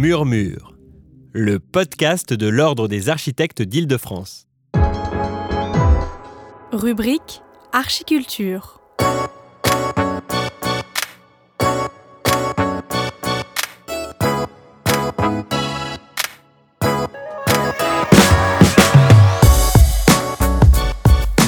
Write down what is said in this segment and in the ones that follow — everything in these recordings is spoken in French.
Murmure, le podcast de l'Ordre des architectes d'Île-de-France. Rubrique Archiculture.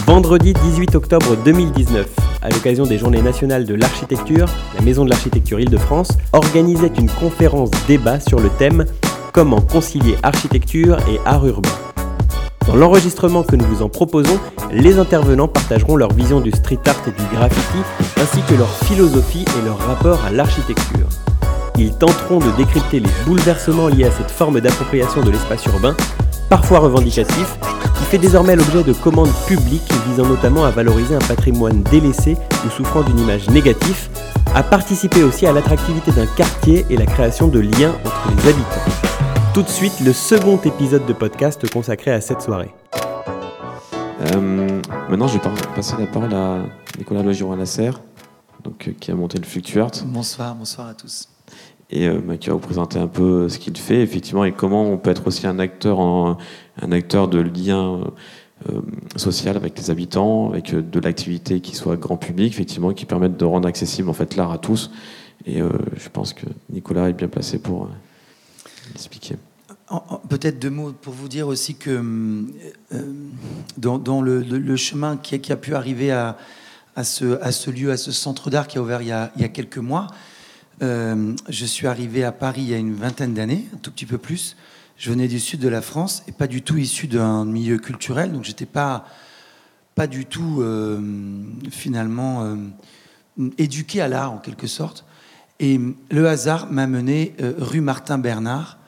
Vendredi 18 octobre 2019, à l'occasion des Journées nationales de l'architecture, la Maison de l'architecture Île-de-France organisait une conférence débat sur le thème Comment concilier architecture et art urbain. Dans l'enregistrement que nous vous en proposons, les intervenants partageront leur vision du street art et du graffiti, ainsi que leur philosophie et leur rapport à l'architecture. Ils tenteront de décrypter les bouleversements liés à cette forme d'appropriation de l'espace urbain, parfois revendicatif, qui fait désormais l'objet de commandes publiques visant notamment à valoriser un patrimoine délaissé ou souffrant d'une image négative, à participer aussi à l'attractivité d'un quartier et la création de liens entre les habitants. Tout de suite, le second épisode de podcast consacré à cette soirée. Euh, maintenant, je vais passer la parole à Nicolas Logiron-Lasserre, donc, euh, qui a monté le Fluctuart. Bonsoir, bonsoir à tous. Et euh, bah, qui va vous présenter un peu ce qu'il fait, effectivement, et comment on peut être aussi un acteur, un acteur de lien euh, social avec les habitants, avec de l'activité qui soit grand public, effectivement, qui permette de rendre accessible en fait l'art à tous. Et je pense que Nicolas est bien placé pour expliquer. Peut-être deux mots pour vous dire aussi que euh, dans, le, chemin qui a, pu arriver à, ce, lieu, à ce centre d'art qui a ouvert il y a, quelques mois, euh, je suis arrivé à Paris il y a une vingtaine d'années, un tout petit peu plus. Je venais du sud de la France et pas du tout issu d'un milieu culturel, donc j'étais pas pas du tout euh, finalement éduqué à l'art en quelque sorte. Et le hasard m'a mené rue Martin Bernard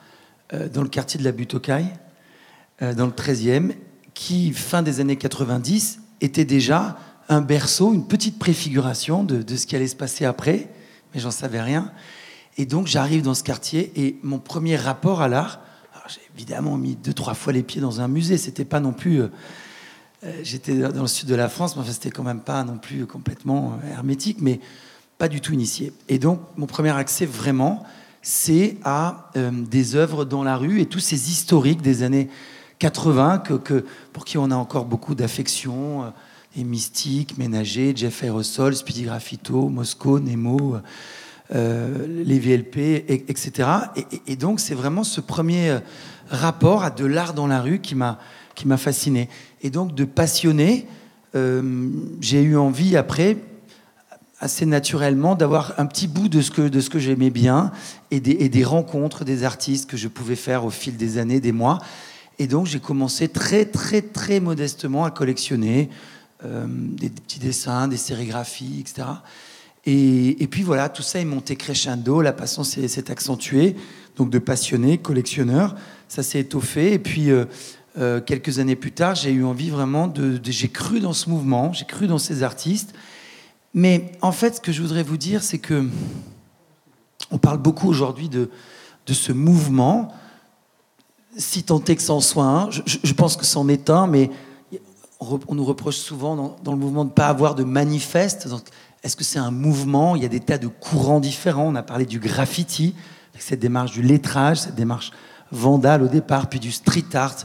euh, dans le quartier de la Butte aux Cailles, euh, dans le 13e, qui, fin des années 90, était déjà un berceau, une petite préfiguration de, ce qui allait se passer après, mais j'en savais rien. Et donc j'arrive dans ce quartier et mon premier rapport à l'art, j'ai évidemment mis deux, trois fois les pieds dans un musée, c'était pas non plus... Euh, j'étais dans le sud de la France, mais enfin, c'était quand même pas non plus complètement hermétique, mais pas du tout initié. Et donc mon premier accès vraiment, c'est à euh, des œuvres dans la rue et tous ces historiques des années 80 que, pour qui on a encore beaucoup d'affection, les euh, mystiques, Ménager, Jeff Aerosol, Speedy Graffito, Moscow, Nemo, euh, les VLP, etc. Et, donc c'est vraiment ce premier rapport à de l'art dans la rue qui m'a fasciné. Et donc de passionner, j'ai eu envie après assez naturellement d'avoir un petit bout de ce que, de ce que j'aimais bien et des, et des, rencontres des artistes que je pouvais faire au fil des années, des mois. Et donc j'ai commencé très très très modestement à collectionner euh, des, petits dessins, des sérigraphies, etc. Et, puis voilà, tout ça est monté crescendo, la passion s'est accentuée, donc de passionné, collectionneur, ça s'est étoffé. Et puis euh, euh, quelques années plus tard, j'ai eu envie vraiment de, j'ai cru dans ce mouvement, j'ai cru dans ces artistes. Mais en fait, ce que je voudrais vous dire, c'est que on parle beaucoup aujourd'hui de, de ce mouvement, si tant est que c'en soit un. Je, pense que c'en est un, mais on, nous reproche souvent dans, le mouvement de ne pas avoir de manifeste. Est-ce que c'est un mouvement? Il y a des tas de courants différents. On a parlé du graffiti, cette démarche du lettrage, cette démarche vandale au départ, puis du street art,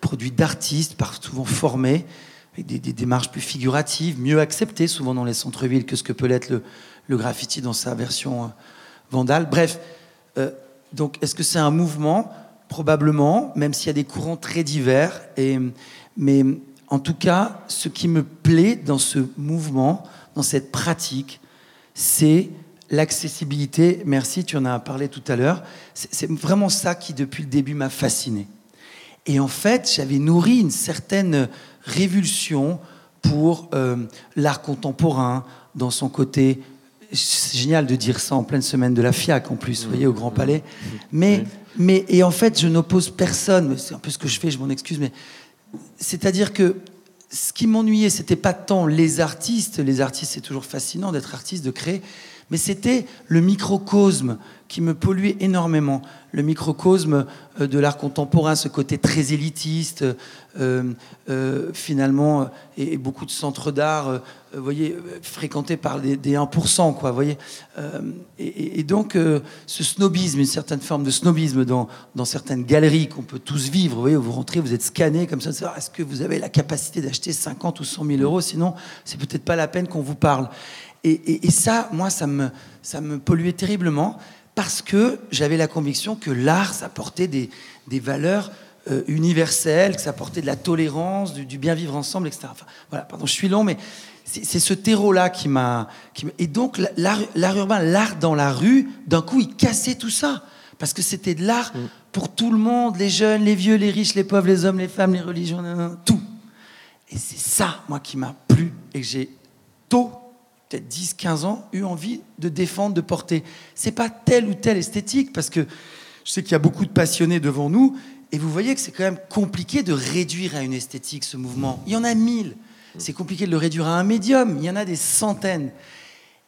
produit d'artistes, souvent formés avec des, démarches plus figuratives, mieux acceptées souvent dans les centres-villes que ce que peut l'être le, graffiti dans sa version euh, vandale. Bref, euh, donc est-ce que c'est un mouvement? Probablement, même s'il y a des courants très divers. Mais en tout cas, ce qui me plaît dans ce mouvement, dans cette pratique, c'est l'accessibilité. Merci, tu en as parlé tout à l'heure. C'est vraiment ça qui, depuis le début, m'a fasciné. Et en fait, j'avais nourri une certaine révulsion pour euh, l'art contemporain dans son côté. C'est génial de dire ça en pleine semaine de la FIAC en plus, vous voyez, au Grand Palais. Mais, mais et en fait, je n'oppose personne. C'est un peu ce que je fais, je m'en excuse, mais c'est-à-dire que ce qui m'ennuyait, c'était pas tant les artistes. Les artistes, c'est toujours fascinant d'être artiste, de créer. Mais c'était le microcosme qui me polluait énormément. Le microcosme euh, de l'art contemporain, ce côté très élitiste, euh, euh, finalement, et, beaucoup de centres d'art, voyez, fréquentés par des, 1%, quoi, voyez. Et, donc, ce snobisme, une certaine forme de snobisme dans, dans certaines galeries qu'on peut tous vivre, vous voyez, vous rentrez, vous êtes scanné comme ça, est-ce que vous avez la capacité d'acheter 50 ou 100 000 euros, sinon, c'est peut-être pas la peine qu'on vous parle. Et, ça, moi, ça me, ça me polluait terriblement parce que j'avais la conviction que l'art, ça portait des, valeurs euh, universelles, que ça portait de la tolérance, du, bien vivre ensemble, etc. voilà, pardon, je suis long, mais c'est ce terreau-là qui m'a... Et donc, l'art urbain, l'art dans la rue, d'un coup, il cassait tout ça. Parce que c'était de l'art mm. pour tout le monde, les jeunes, les vieux, les riches, les pauvres, les hommes, les femmes, les religions, tout. Et c'est ça, moi, qui m'a plu et que j'ai tôt 10, 15 ans, eu envie de défendre, de porter. C'est pas telle ou telle esthétique, parce que je sais qu'il y a beaucoup de passionnés devant nous, et vous voyez que c'est quand même compliqué de réduire à une esthétique ce mouvement. Il y en a mille. C'est compliqué de le réduire à un médium. Il y en a des centaines.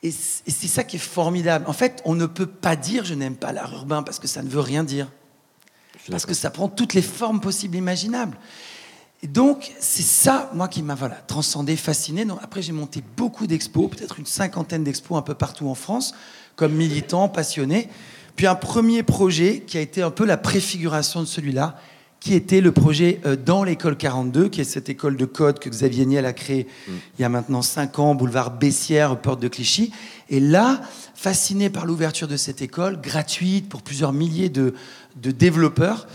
Et c'est ça qui est formidable. En fait, on ne peut pas dire je n'aime pas l'art urbain parce que ça ne veut rien dire. Parce que ça prend toutes les formes possibles imaginables. Et donc, c'est ça, moi, qui m'a voilà, transcendé, fasciné. Donc, après, j'ai monté beaucoup d'expos, peut-être une cinquantaine d'expos un peu partout en France, comme militant, passionné. Puis un premier projet qui a été un peu la préfiguration de celui-là, qui était le projet euh, dans l'école 42, qui est cette école de code que Xavier Niel a créée mm. il y a maintenant cinq ans, boulevard Bessières, porte de Clichy. Et là, fasciné par l'ouverture de cette école, gratuite pour plusieurs milliers de, de développeurs,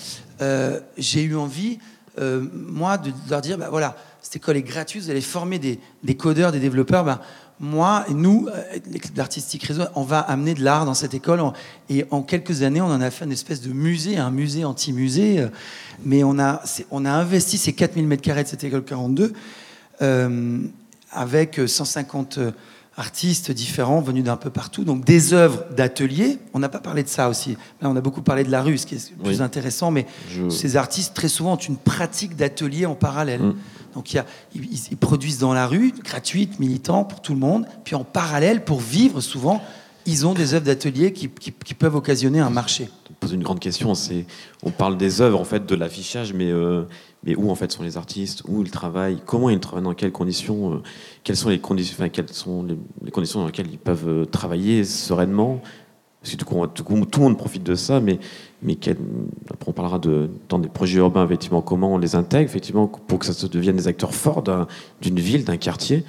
euh, j'ai eu envie euh, moi, de leur dire, bah, voilà, cette école est gratuite, vous allez former des, codeurs, des développeurs. Bah, moi et nous, euh, l'équipe d'Artistique Réseau, on va amener de l'art dans cette école. Et en quelques années, on en a fait une espèce de musée, un musée anti-musée. Euh, mais on a, on a investi ces 4000 m2 de cette école 42 avec 150 artistes différents venus d'un peu partout, donc des œuvres d'atelier. On n'a pas parlé de ça aussi. Là, on a beaucoup parlé de la rue, ce qui est plus intéressant, mais ces artistes, très souvent, ont une pratique d'atelier en parallèle. Mm. Donc, il ils, produisent dans la rue, gratuite, militant, pour tout le monde. Puis en parallèle, pour vivre, souvent, ils ont des œuvres d'atelier qui, peuvent occasionner un marché. Pose une grande question. C'est, on parle des œuvres, en fait, de l'affichage, mais euh, mais où en fait sont les artistes, où ils travaillent, comment ils travaillent, dans quelles conditions, euh, quelles sont les conditions, dans lesquelles ils peuvent euh, travailler sereinement? Parce que tout, le monde profite de ça, mais, après on parlera de, dans des projets urbains, effectivement, comment on les intègre, effectivement, pour que ça devienne des acteurs forts d'une ville, d'un quartier.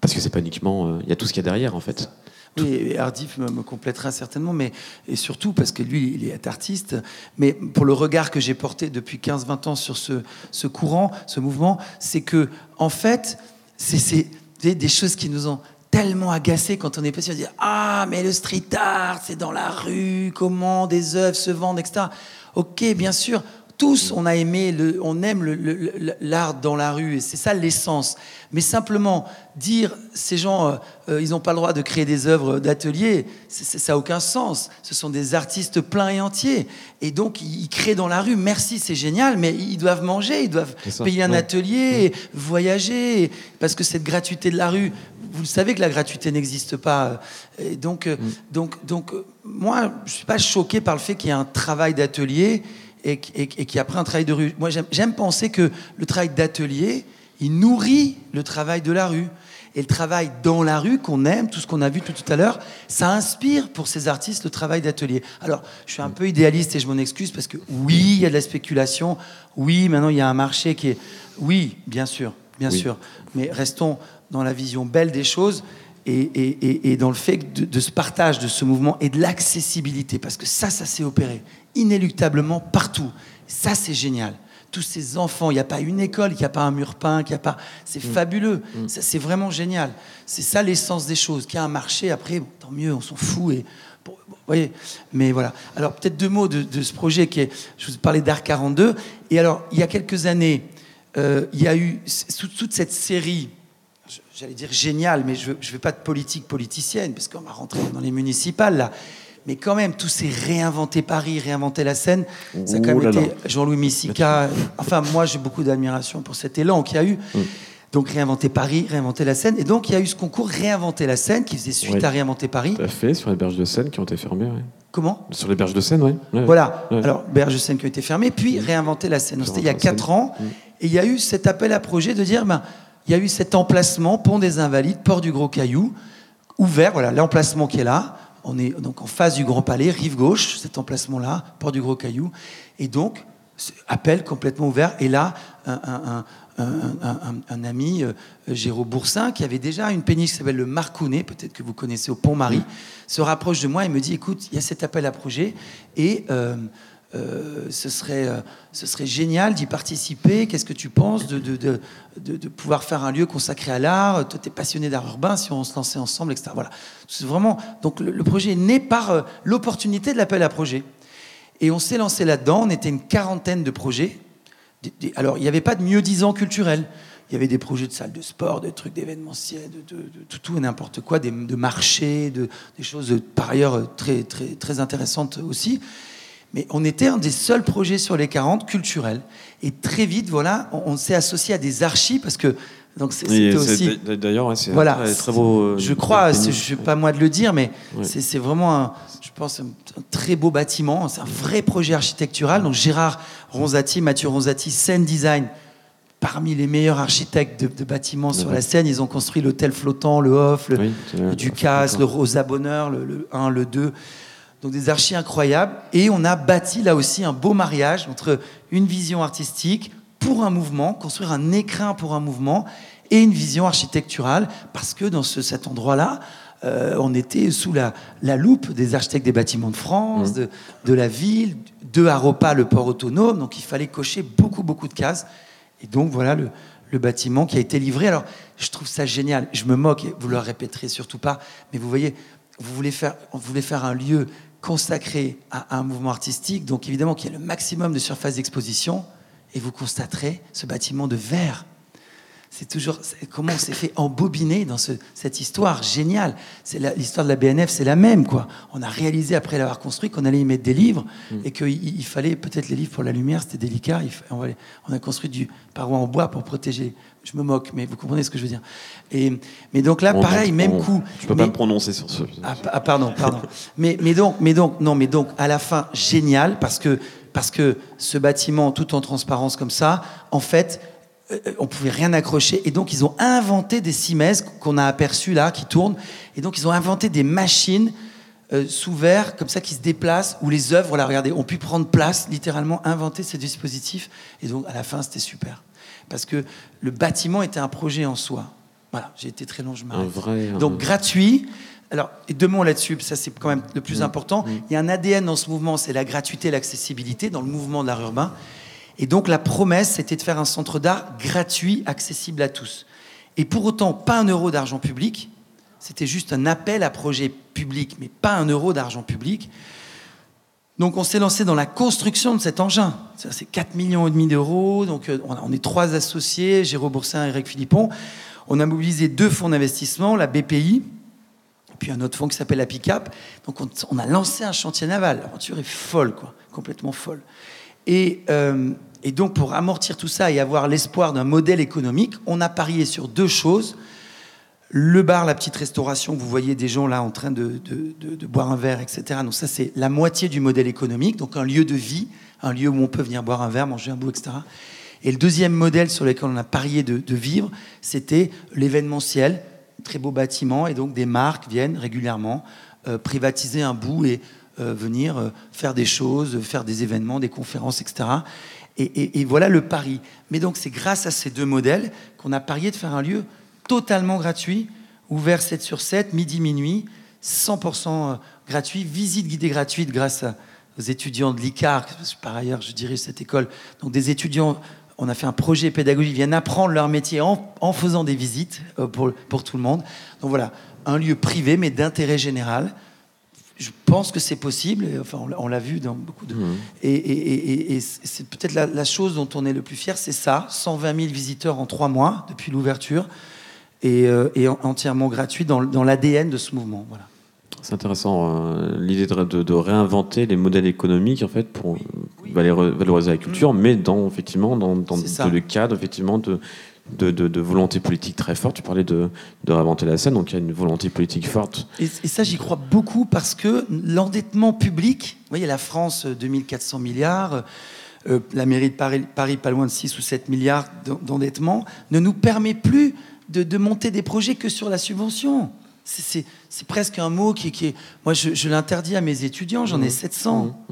Parce que c'est pas uniquement. Euh, il y a tout ce qu'il y a derrière, en fait. Oui, Hardif me, complétera certainement, mais et surtout parce que lui, il est artiste. Mais pour le regard que j'ai porté depuis 15-20 ans sur ce, ce, courant, ce mouvement, c'est que, en fait, c'est des choses qui nous ont tellement agacés quand on est passé à dire Ah, mais le street art, c'est dans la rue, comment des œuvres se vendent, etc. Ok, bien sûr, tous, on a aimé, le, on aime l'art dans la rue, et c'est ça l'essence. Mais simplement dire, ces gens, euh, euh, ils n'ont pas le droit de créer des œuvres d'atelier, ça n'a aucun sens. Ce sont des artistes pleins et entiers. Et donc, ils, créent dans la rue. Merci, c'est génial, mais ils doivent manger, ils doivent payer un atelier, voyager, parce que cette gratuité de la rue, vous savez que la gratuité n'existe pas. Et donc, mm. donc, donc, moi, je ne suis pas choqué par le fait qu'il y ait un travail d'atelier et, qui a pris un travail de rue. Moi, j'aime penser que le travail d'atelier, il nourrit le travail de la rue. Et le travail dans la rue qu'on aime, tout ce qu'on a vu tout, à l'heure, ça inspire pour ces artistes le travail d'atelier. Alors, je suis un peu idéaliste et je m'en excuse parce que oui, il y a de la spéculation. Oui, maintenant il y a un marché qui est. Oui, bien sûr, bien sûr. Mais restons dans la vision belle des choses et, dans le fait de, de, ce partage de ce mouvement et de l'accessibilité. Parce que ça, ça s'est opéré inéluctablement partout. Ça, c'est génial. Tous ces enfants, il n'y a pas une école, il n'y a pas un mur peint, il a pas. C'est mm. fabuleux. Mm. C'est vraiment génial. C'est ça l'essence des choses. Qu'il y a un marché, après, tant mieux, on s'en fout. Et, vous voyez Mais voilà. Alors, peut-être deux mots de, ce projet qui est. Je vous parlais d'Art 42. Et alors, il y a quelques années, euh, il y a eu toute cette série j'allais dire génial, mais je ne veux, pas de politique politicienne, parce qu'on va rentrer dans les municipales, là mais quand même, tout s'est réinventé Paris, réinventé la scène. Ça a quand même été Jean-Louis Missica. Enfin, moi, j'ai beaucoup d'admiration pour cet élan qu'il y a eu. Mm. Donc réinventer Paris, réinventer la Seine. Et donc il y a eu ce concours Réinventer la Seine qui faisait suite Oui. à Réinventer Paris. Tout à fait, sur les berges de Seine qui ont été fermées. ouais. Comment? Sur les berges de Seine, oui. Voilà. Ouais. Alors Berge de Seine qui a été fermé, puis Réinventer la Seine. C'était il y a Réinventer la 4 ans. Et il y a eu cet appel à projet de dire, ben, il y a eu cet emplacement, Pont des Invalides, Port du Gros Caillou, ouvert. Voilà, l'emplacement qui est là. On est donc en face du Grand Palais, rive gauche, cet emplacement-là, Port du Gros Caillou. Et donc, appel complètement ouvert. Et là, un ami, euh, Géraud Boursin, qui avait déjà une péniche qui s'appelle le Marcounet, peut-être que vous connaissez au Pont-Marie, se rapproche de moi et me dit, écoute, il y a cet appel à projet. Et... euh, euh, ce, serait, euh, ce serait génial d'y participer. Qu'est-ce que tu penses de, de, de, de- pouvoir faire un lieu consacré à l'art? Toi, tu es passionné d'art urbain, si on se lançait ensemble, etc. Voilà. C'est vraiment. Donc, le, projet est né par euh, l'opportunité de l'appel à projet. Et on s'est lancé là-dedans. On était une quarantaine de projets. Alors, il n'y avait pas de mieux-disant culturel. Il y avait des projets de salles de sport, de trucs d'événementiel, de, de- tout, et n'importe quoi, des, de marchés, de, des choses par ailleurs très, très, très intéressantes aussi. Mais on était un des seuls projets sur les 40 culturels. Et très vite, voilà, on, on s'est associé à des archis parce que donc c'était aussi. D'ailleurs, ouais, c'est Voilà, un très beau. euh, Je crois, je ne pas moi de le dire, mais c'est vraiment, un, je pense, un, un très beau bâtiment. C'est un vrai projet architectural. Donc Gérard Ronzati, Mathieu Ronzati, Seine Design, parmi les meilleurs architectes de, de bâtiments sur la Seine. Ils ont construit l'hôtel flottant, le Hof, le, Ducasse, le. Rosa Bonheur, le, le 1, le 2. Donc des archis incroyables. Et on a bâti là aussi un beau mariage entre une vision artistique pour un mouvement, construire un écrin pour un mouvement, et une vision architecturale, parce que dans ce- cet endroit-là, euh, on était sous la, la loupe des architectes des bâtiments de France, Mmh. de, de la ville, de Aropa, le port autonome. Donc il fallait cocher beaucoup, beaucoup de cases. Et donc voilà le, le bâtiment qui a été livré. Alors je trouve ça génial. Je me moque, et vous le répéterez surtout pas, mais vous voyez, vous voulez faire, on voulait faire un lieu consacré à un mouvement artistique, donc évidemment qu'il y a le maximum de surface d'exposition, et vous constaterez ce bâtiment de verre. C'est toujours comment on s'est fait embobiner dans ce- cette histoire géniale. C'est l'histoire de la BNF, c'est la même quoi. On a réalisé après l'avoir construit qu'on allait y mettre des livres et qu'il il fallait peut-être les livres pour la lumière, c'était délicat. Il on, va les- on a construit du paroi en bois pour protéger. Je me moque, mais vous comprenez ce que je veux dire. Et mais donc là, On- pareil, on- même coup. Je peux Mais- pas me prononcer sur ce. ah, ah, pardon, pardon. mais, mais donc, mais donc, non, mais donc, à la fin, génial, parce que, parce que ce bâtiment, tout en transparence comme ça, en fait, on pouvait rien accrocher. Et donc, ils ont inventé des cimaises qu'on a aperçues là, qui tournent. Et donc, ils ont inventé des machines euh, sous verre, comme ça, qui se déplacent, où les œuvres, là, regardez, ont pu prendre place, littéralement, inventer ces dispositifs. Et donc, à la fin, c'était super. Parce que le bâtiment était un projet en soi. Voilà, j'ai été très long, je m'arrête. vrai. Donc gratuit. Alors, et deux mots là-dessus, ça c'est quand même le plus Mm. important. Il y a un ADN dans ce mouvement, c'est la gratuité et l'accessibilité dans le mouvement de l'art urbain. Et donc la promesse, c'était de faire un centre d'art gratuit, accessible à tous. Et pour autant, pas un euro d'argent public. C'était juste un appel à projet public, mais pas un euro d'argent public. Donc on s'est lancé dans la construction de cet engin. C'est 4 millions et demi d'euros. Donc euh, on est trois associés, Jérôme Boursin et Eric Philippon. On a mobilisé deux fonds d'investissement, la BPI, puis un autre fonds qui s'appelle la PICAP. Donc on, on a lancé un chantier naval. L'aventure est folle, quoi, complètement folle. Et, euh, et donc pour amortir tout ça et avoir l'espoir d'un modèle économique, on a parié sur deux choses. Le bar, la petite restauration, vous voyez des gens là en train de, boire un verre, etc. Donc ça, c'est la moitié du modèle économique, donc un lieu de vie, un lieu où on peut venir boire un verre, manger un bout, etc. Et le deuxième modèle sur lequel on a parié de, vivre, c'était l'événementiel, très beau bâtiment, et donc des marques viennent régulièrement euh, privatiser un bout et venir euh, faire des choses, faire des événements, des conférences, etc. Et, voilà le pari. Mais donc c'est grâce à ces deux modèles qu'on a parié de faire un lieu totalement gratuit, ouvert 7 sur 7, midi, minuit, 100% gratuit, visite guidée gratuite grâce aux étudiants de l'ICAR, par ailleurs je dirige cette école, donc des étudiants, on a fait un projet pédagogique, viennent apprendre leur métier en, faisant des visites euh, pour tout le monde. Donc voilà, un lieu privé mais d'intérêt général. Je pense que c'est possible, enfin on l'a- vu dans beaucoup de... Mhm. Et, et- et- et- et c'est peut-être la, la chose dont on est le plus fier, c'est ça, 120 000 visiteurs en trois mois depuis l'ouverture, et, euh, entièrement gratuit dans, dans l'ADN de ce mouvement. Voilà. C'est intéressant euh, l'idée de, de- de réinventer les modèles économiques en fait pour valoriser, valoriser la culture, mais dans effectivement dans, le cadre effectivement de de, volonté politique très forte. Tu parlais de, de réinventer la scène, donc il y a une volonté politique forte. Et, ça, j'y crois beaucoup parce que l'endettement public, vous voyez, la France, 2400 milliards, euh, la mairie de Paris, Paris, pas loin de 6 ou 7 milliards d'endettement, ne nous permet plus de, monter des projets que sur la subvention. C'est presque un mot qui, qui est. Moi, je, l'interdis à mes étudiants, j'en ai 700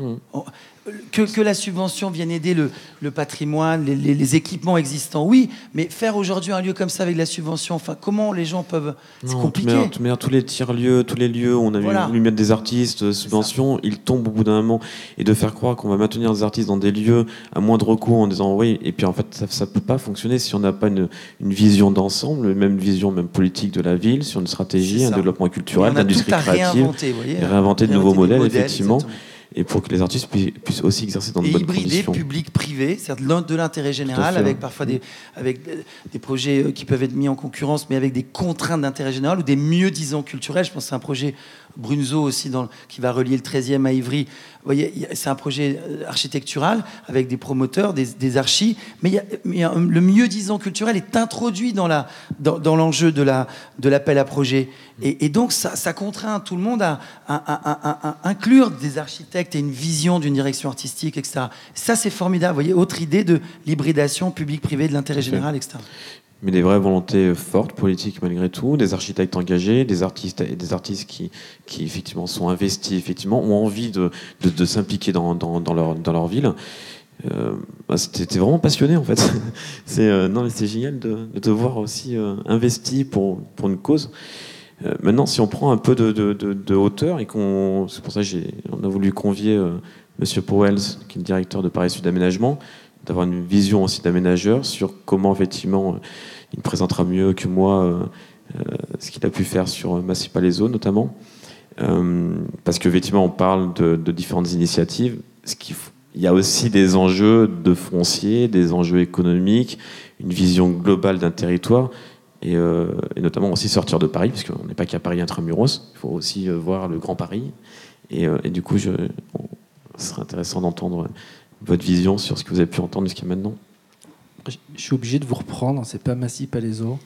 que, la subvention vienne aider le, patrimoine, les, équipements existants, oui, mais faire aujourd'hui un lieu comme ça avec la subvention, enfin, comment les gens peuvent. C'est compliqué. Tous les tiers-lieux, tous les lieux où on a voilà. voulu mettre des artistes, euh, subventions, ils tombent au bout d'un moment. Et de faire croire qu'on va maintenir des artistes dans des lieux à moindre coût en disant oui, et puis en fait, ça ne peut pas fonctionner si on n'a pas une, vision d'ensemble, même vision, même politique de la ville, sur une stratégie, un développement culturel, d'industrie créative. Réinventer, réinventer de nouveaux modèles, effectivement et pour que les artistes puissent aussi exercer dans de bonnes conditions. public-privé, c'est-à-dire de l'intérêt général, avec parfois des, avec des projets euh, qui peuvent être mis en concurrence, mais avec des contraintes d'intérêt général ou des mieux disons culturels. Je pense que c'est un projet Brunzo aussi, dans, qui va relier le 13e à Ivry. Vous voyez, c'est un projet euh, architectural avec des promoteurs, des, des archis, mais, il y a, le mieux disant culturel est introduit dans, la, dans, l'enjeu de, la, de l'appel à projet. Et, donc, ça, ça, contraint tout le monde à, à, inclure des architectes et une vision d'une direction artistique, etc. Ça, c'est formidable. Vous voyez, autre idée de l'hybridation public-privé de l'intérêt général, etc mais des vraies volontés fortes, politiques malgré tout, des architectes engagés, des artistes et des artistes qui, qui effectivement sont investis, effectivement, ont envie de, de, s'impliquer dans, dans, leur, dans leur ville. Euh, bah, C'était vraiment passionné en fait. c'est euh, non c'est génial de, de, te voir aussi euh, investi pour, pour une cause. Maintenant, si on prend un peu de, de hauteur et qu'on, c'est pour ça qu'on a voulu convier Monsieur Powells, qui est le directeur de Paris Sud Aménagement, d'avoir une vision aussi d'aménageur sur comment effectivement il présentera mieux que moi euh, euh, ce qu'il a pu faire sur Massy Palaiso notamment. Euh, parce qu'effectivement, on parle de, différentes initiatives. Il y a aussi des enjeux de foncier, des enjeux économiques, une vision globale d'un territoire, et, notamment aussi sortir de Paris, parce qu'on n'est pas qu'à Paris intramuros, il faut aussi voir le Grand Paris. Et, du coup, ce serait intéressant d'entendre votre vision sur ce que vous avez pu entendre jusqu'à maintenant? Je suis obligé de vous reprendre, c'est pas Massy Palaiso.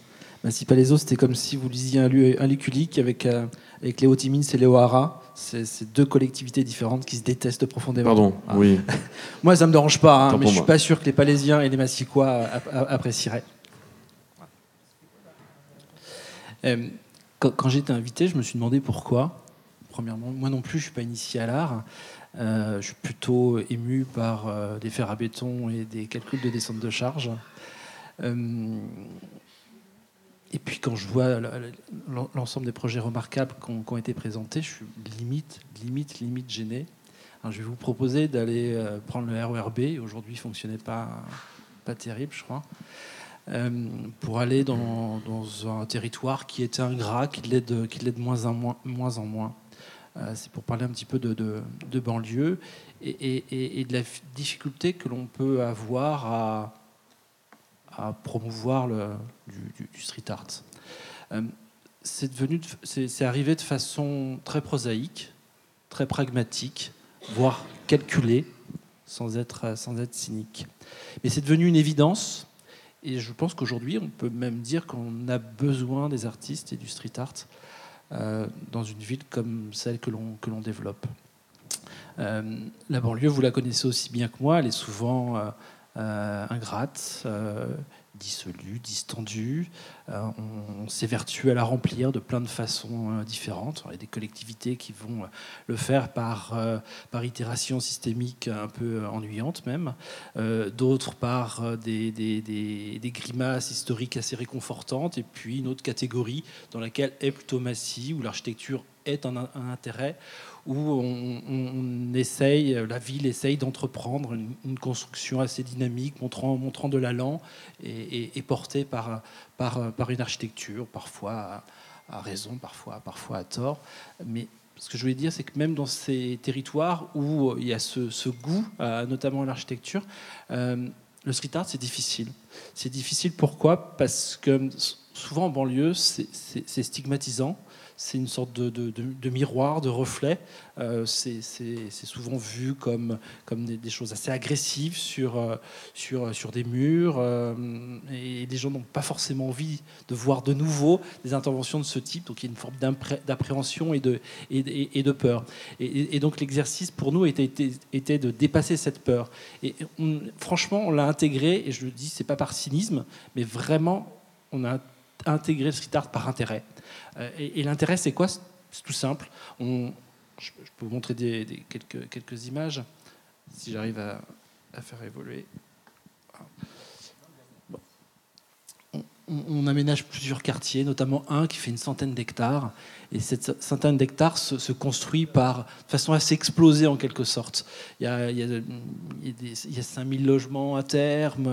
Massy Palaiso, c'était comme si vous lisiez un, un Luculique avec, euh, avec Léo Timins et Léo Hara. C'est deux collectivités différentes qui se détestent profondément. Pardon, ah. oui. moi, ça me dérange pas, hein, mais je suis pas sûr que les Palaisiens et les Massicois apprécieraient. Euh, quand, quand j'étais invité, je me suis demandé pourquoi. Premièrement, moi non plus, je suis pas initié à l'art. Euh, je suis plutôt ému par euh, des fers à béton et des calculs de descente de charge. Euh, et puis quand je vois l'ensemble des projets remarquables qui ont, été présentés, je suis limite, limite, limite gêné. je vais vous proposer d'aller prendre le RERB. Aujourd'hui, il fonctionnait pas, pas terrible, je crois. pour aller dans, un territoire qui était ingrat, qui l'est de, moins, en moins. Euh, c'est pour parler un petit peu de, banlieue et, de la difficulté que l'on peut avoir à, promouvoir le, du, street art. Euh, c'est devenu, c'est arrivé de façon très prosaïque, très pragmatique, voire calculée, sans être, sans être cynique. Mais c'est devenu une évidence, et je pense qu'aujourd'hui, on peut même dire qu'on a besoin des artistes et du street art dans une ville comme celle que l'on développe. Euh, la banlieue, vous la connaissez aussi bien que moi, elle est souvent euh, ingrate, dissolue, distendue. on, s'évertue à la remplir de plein de façons différentes. Il y a des collectivités qui vont le faire par, par itération systémique un peu ennuyante même. D'autres par des, des, des, grimaces historiques assez réconfortantes. Et puis une autre catégorie dans laquelle est plutôt Massy, où l'architecture est un, intérêt, où on, essaye, la ville essaye d'entreprendre une, construction assez dynamique, montrant, montrant de l'allant et, portée par, par, par, une architecture, parfois à, raison, parfois, parfois à tort. Mais ce que je voulais dire, c'est que même dans ces territoires où il y a ce, goût, notamment à l'architecture, euh, le street art, c'est difficile. C'est difficile pourquoi? Parce que souvent en banlieue, c'est stigmatisant c'est une sorte de, miroir, de reflet. Euh, c'est souvent vu comme, comme des, choses assez agressives sur, euh, sur, sur des murs. Euh, et les gens n'ont pas forcément envie de voir de nouveau des interventions de ce type. Donc il y a une forme d'appréhension et de, et, de peur. Et, donc l'exercice pour nous était, était, de dépasser cette peur. Et franchement, on l'a intégré, et je le dis, c'est pas par cynisme, mais vraiment, on a intégré le street art par intérêt. Euh, et, l'intérêt, c'est quoi? C'est tout simple. On, je, peux vous montrer des, quelques, quelques, images, si j'arrive à, faire évoluer. On, aménage plusieurs quartiers, notamment un qui fait une centaine d'hectares. Et cette centaine d'hectares se, construit par, de façon assez explosée en quelque sorte. Il y a, il y a, il y a 5000 logements à terme,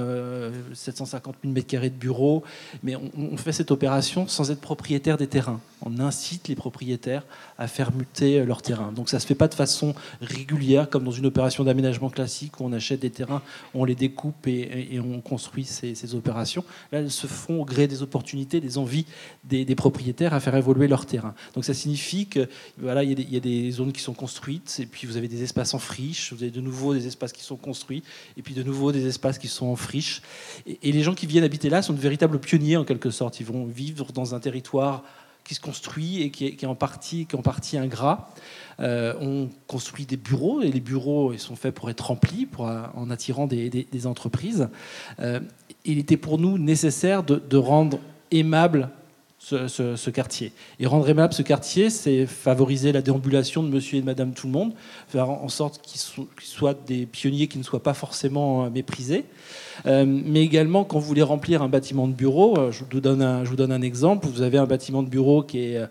750 000 m2 de bureaux, mais on, fait cette opération sans être propriétaire des terrains. On incite les propriétaires à faire muter leurs terrains. Donc ça ne se fait pas de façon régulière comme dans une opération d'aménagement classique où on achète des terrains, on les découpe et, on construit ces, ces, opérations. Là, elles se font gré des opportunités, des envies des, propriétaires à faire évoluer leurs terrains. Donc ça signifie que voilà, il y, a des zones qui sont construites, et puis vous avez des espaces en friche, vous avez de nouveau des espaces qui sont construits, et puis de nouveau des espaces qui sont en friche. Et, les gens qui viennent habiter là sont de véritables pionniers en quelque sorte. Ils vont vivre dans un territoire qui se construit et qui est, en partie, qui est en partie ingrat. Euh, on construit des bureaux et les bureaux ils sont faits pour être remplis, pour, en attirant des, entreprises. Euh, il était pour nous nécessaire de, rendre aimable ce, quartier. Et rendre aimable ce quartier, c'est favoriser la déambulation de monsieur et de madame tout le monde, faire en sorte qu'ils soient des pionniers qui ne soient pas forcément euh, méprisés. Euh, mais également, quand vous voulez remplir un bâtiment de bureau, euh, je vous, donne un, je vous donne un exemple, vous avez un bâtiment de bureau qui est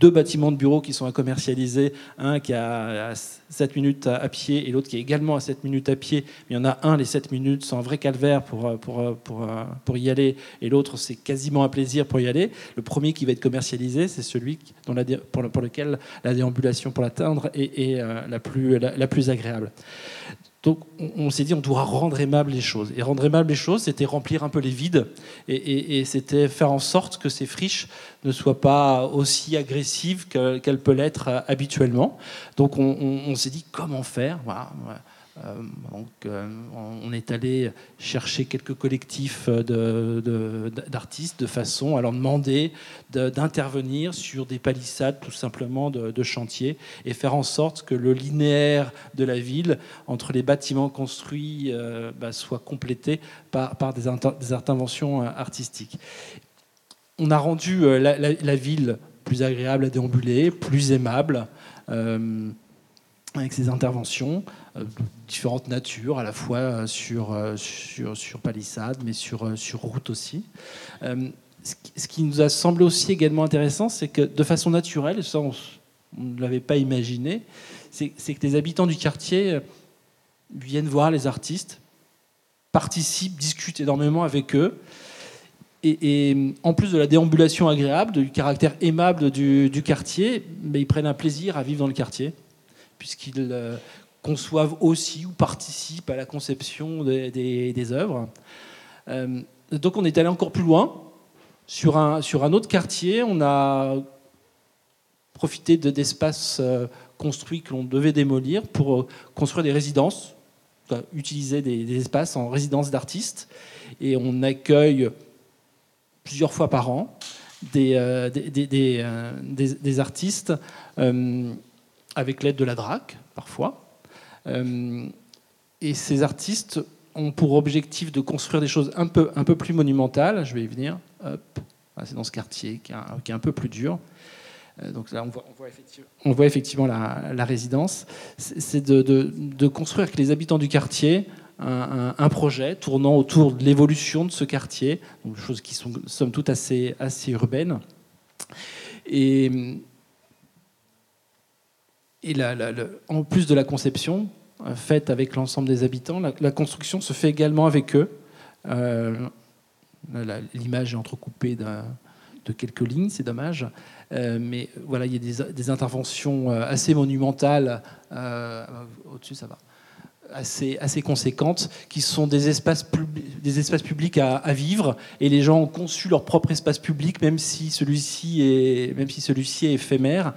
deux bâtiments de bureaux qui sont à commercialiser, un qui a 7 minutes à pied et l'autre qui est également à 7 minutes à pied. Il y en a un, les 7 minutes, c'est un vrai calvaire pour, pour, pour, pour y aller, et l'autre, c'est quasiment un plaisir pour y aller. Le premier qui va être commercialisé, c'est celui pour, lequel la déambulation pour l'atteindre est, euh, la, plus, la plus agréable. Donc on, s'est dit on doit rendre aimables les choses. Et rendre aimables les choses, c'était remplir un peu les vides et, c'était faire en sorte que ces friches ne soient pas aussi agressives qu'elles peuvent l'être habituellement. Donc on, s'est dit comment faire? Voilà. Euh, donc, euh, on est allé chercher quelques collectifs d'artistes de, façon à leur demander d'intervenir sur des palissades tout simplement de, chantier et faire en sorte que le linéaire de la ville entre les bâtiments construits euh, bah, soit complété par, des, interventions artistiques. On a rendu la, ville plus agréable à déambuler, plus aimable avec ces interventions euh, différentes natures, à la fois euh, sur, euh, sur, sur palissade, mais sur, sur route aussi. Ce qui nous a semblé aussi également intéressant, c'est que de façon naturelle, ça on, ne l'avait pas imaginé, c'est que les habitants du quartier viennent voir les artistes, participent, discutent énormément avec eux. Et, en plus de la déambulation agréable, du caractère aimable du, quartier, mais ils prennent un plaisir à vivre dans le quartier puisqu'ils euh, conçoivent aussi ou participent à la conception des, œuvres. Euh, donc on est allé encore plus loin. Sur un, sur un autre quartier, on a profité d'espaces euh, construits que l'on devait démolir pour construire des résidences, utiliser des, espaces en résidence d'artistes. Et on accueille plusieurs fois par an des, des artistes avec l'aide de la DRAC, parfois. Euh, et ces artistes ont pour objectif de construire des choses un peu, un peu plus monumentales. Je vais y venir. C'est dans ce quartier qui est un, peu plus dur. Euh, donc là, on voit, on voit effectivement, la, résidence. C'est de, construire avec les habitants du quartier un, projet tournant autour de l'évolution de ce quartier, donc des choses qui sont somme toute assez, assez urbaines. Et et en plus de la conception euh, faite avec l'ensemble des habitants, la, construction se fait également avec eux. Euh, l'image est entrecoupée de quelques lignes, c'est dommage. Euh, mais voilà, il y a des, interventions assez monumentales. Au-dessus, ça va. Assez, conséquentes, qui sont des espaces, des espaces publics à, vivre, et les gens ont conçu leur propre espace public, même si celui-ci est, même si celui-ci est éphémère.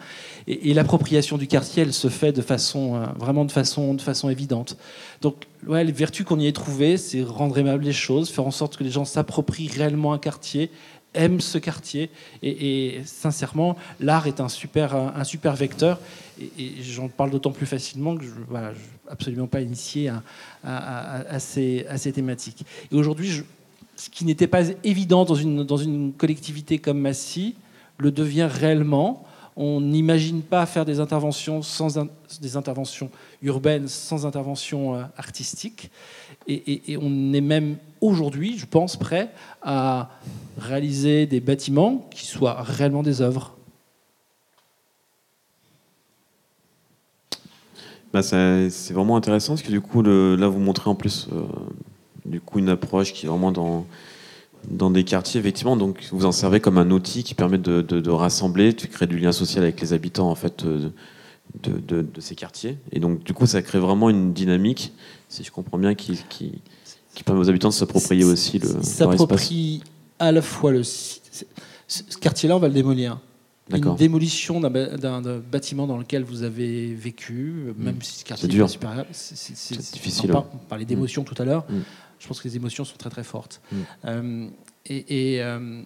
Et, l'appropriation du quartier, elle se fait de façon, euh, vraiment de façon, de façon évidente. Donc, ouais, les vertus qu'on y ait trouvées, c'est rendre aimables les choses, faire en sorte que les gens s'approprient réellement un quartier, aiment ce quartier. Et, sincèrement, l'art est un super, un super vecteur. Et, j'en parle d'autant plus facilement que je ne suis absolument pas initié à, ces, thématiques. Et aujourd'hui, ce qui n'était pas évident dans une, collectivité comme Massy le devient réellement. On n'imagine pas faire des interventions, sans des interventions urbaines sans intervention euh, artistique. Et, on est même aujourd'hui, je pense, prêt à réaliser des bâtiments qui soient réellement des œuvres. Bah, c'est vraiment intéressant parce que du coup, là, vous montrez en plus euh, du coup une approche qui est vraiment dans, dans des quartiers, effectivement. Donc, vous en servez comme un outil qui permet de, de, rassembler, de créer du lien social avec les habitants en fait euh, de, de, ces quartiers. Et donc, du coup, ça crée vraiment une dynamique, si je comprends bien, qui, qui, qui permet aux habitants de s'approprier aussi le. S'approprie à la fois le. Ce quartier-là, on va le démolir une démolition d'un bâtiment dans lequel vous avez vécu, même hmm. si ce quartier est supérieur. C'est difficile. On, parlait d'émotions tout à l'heure. Hmm. Je pense que les émotions sont très très fortes. Hmm. Euh, et, euh,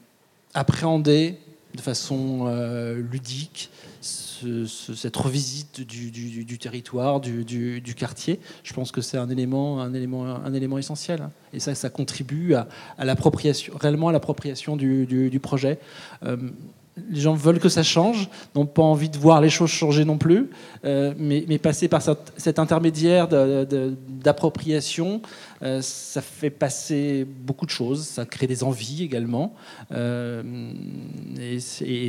appréhender de façon euh, ludique cette revisite du, territoire, du, quartier, je pense que c'est un élément, un, élément, un élément essentiel. Et ça, ça contribue à, à l'appropriation, réellement à l'appropriation du, projet les gens veulent que ça change, n'ont pas envie de voir les choses changer non plus, euh, mais, passer par cet intermédiaire d'appropriation, euh, ça fait passer beaucoup de choses, ça crée des envies également, euh, et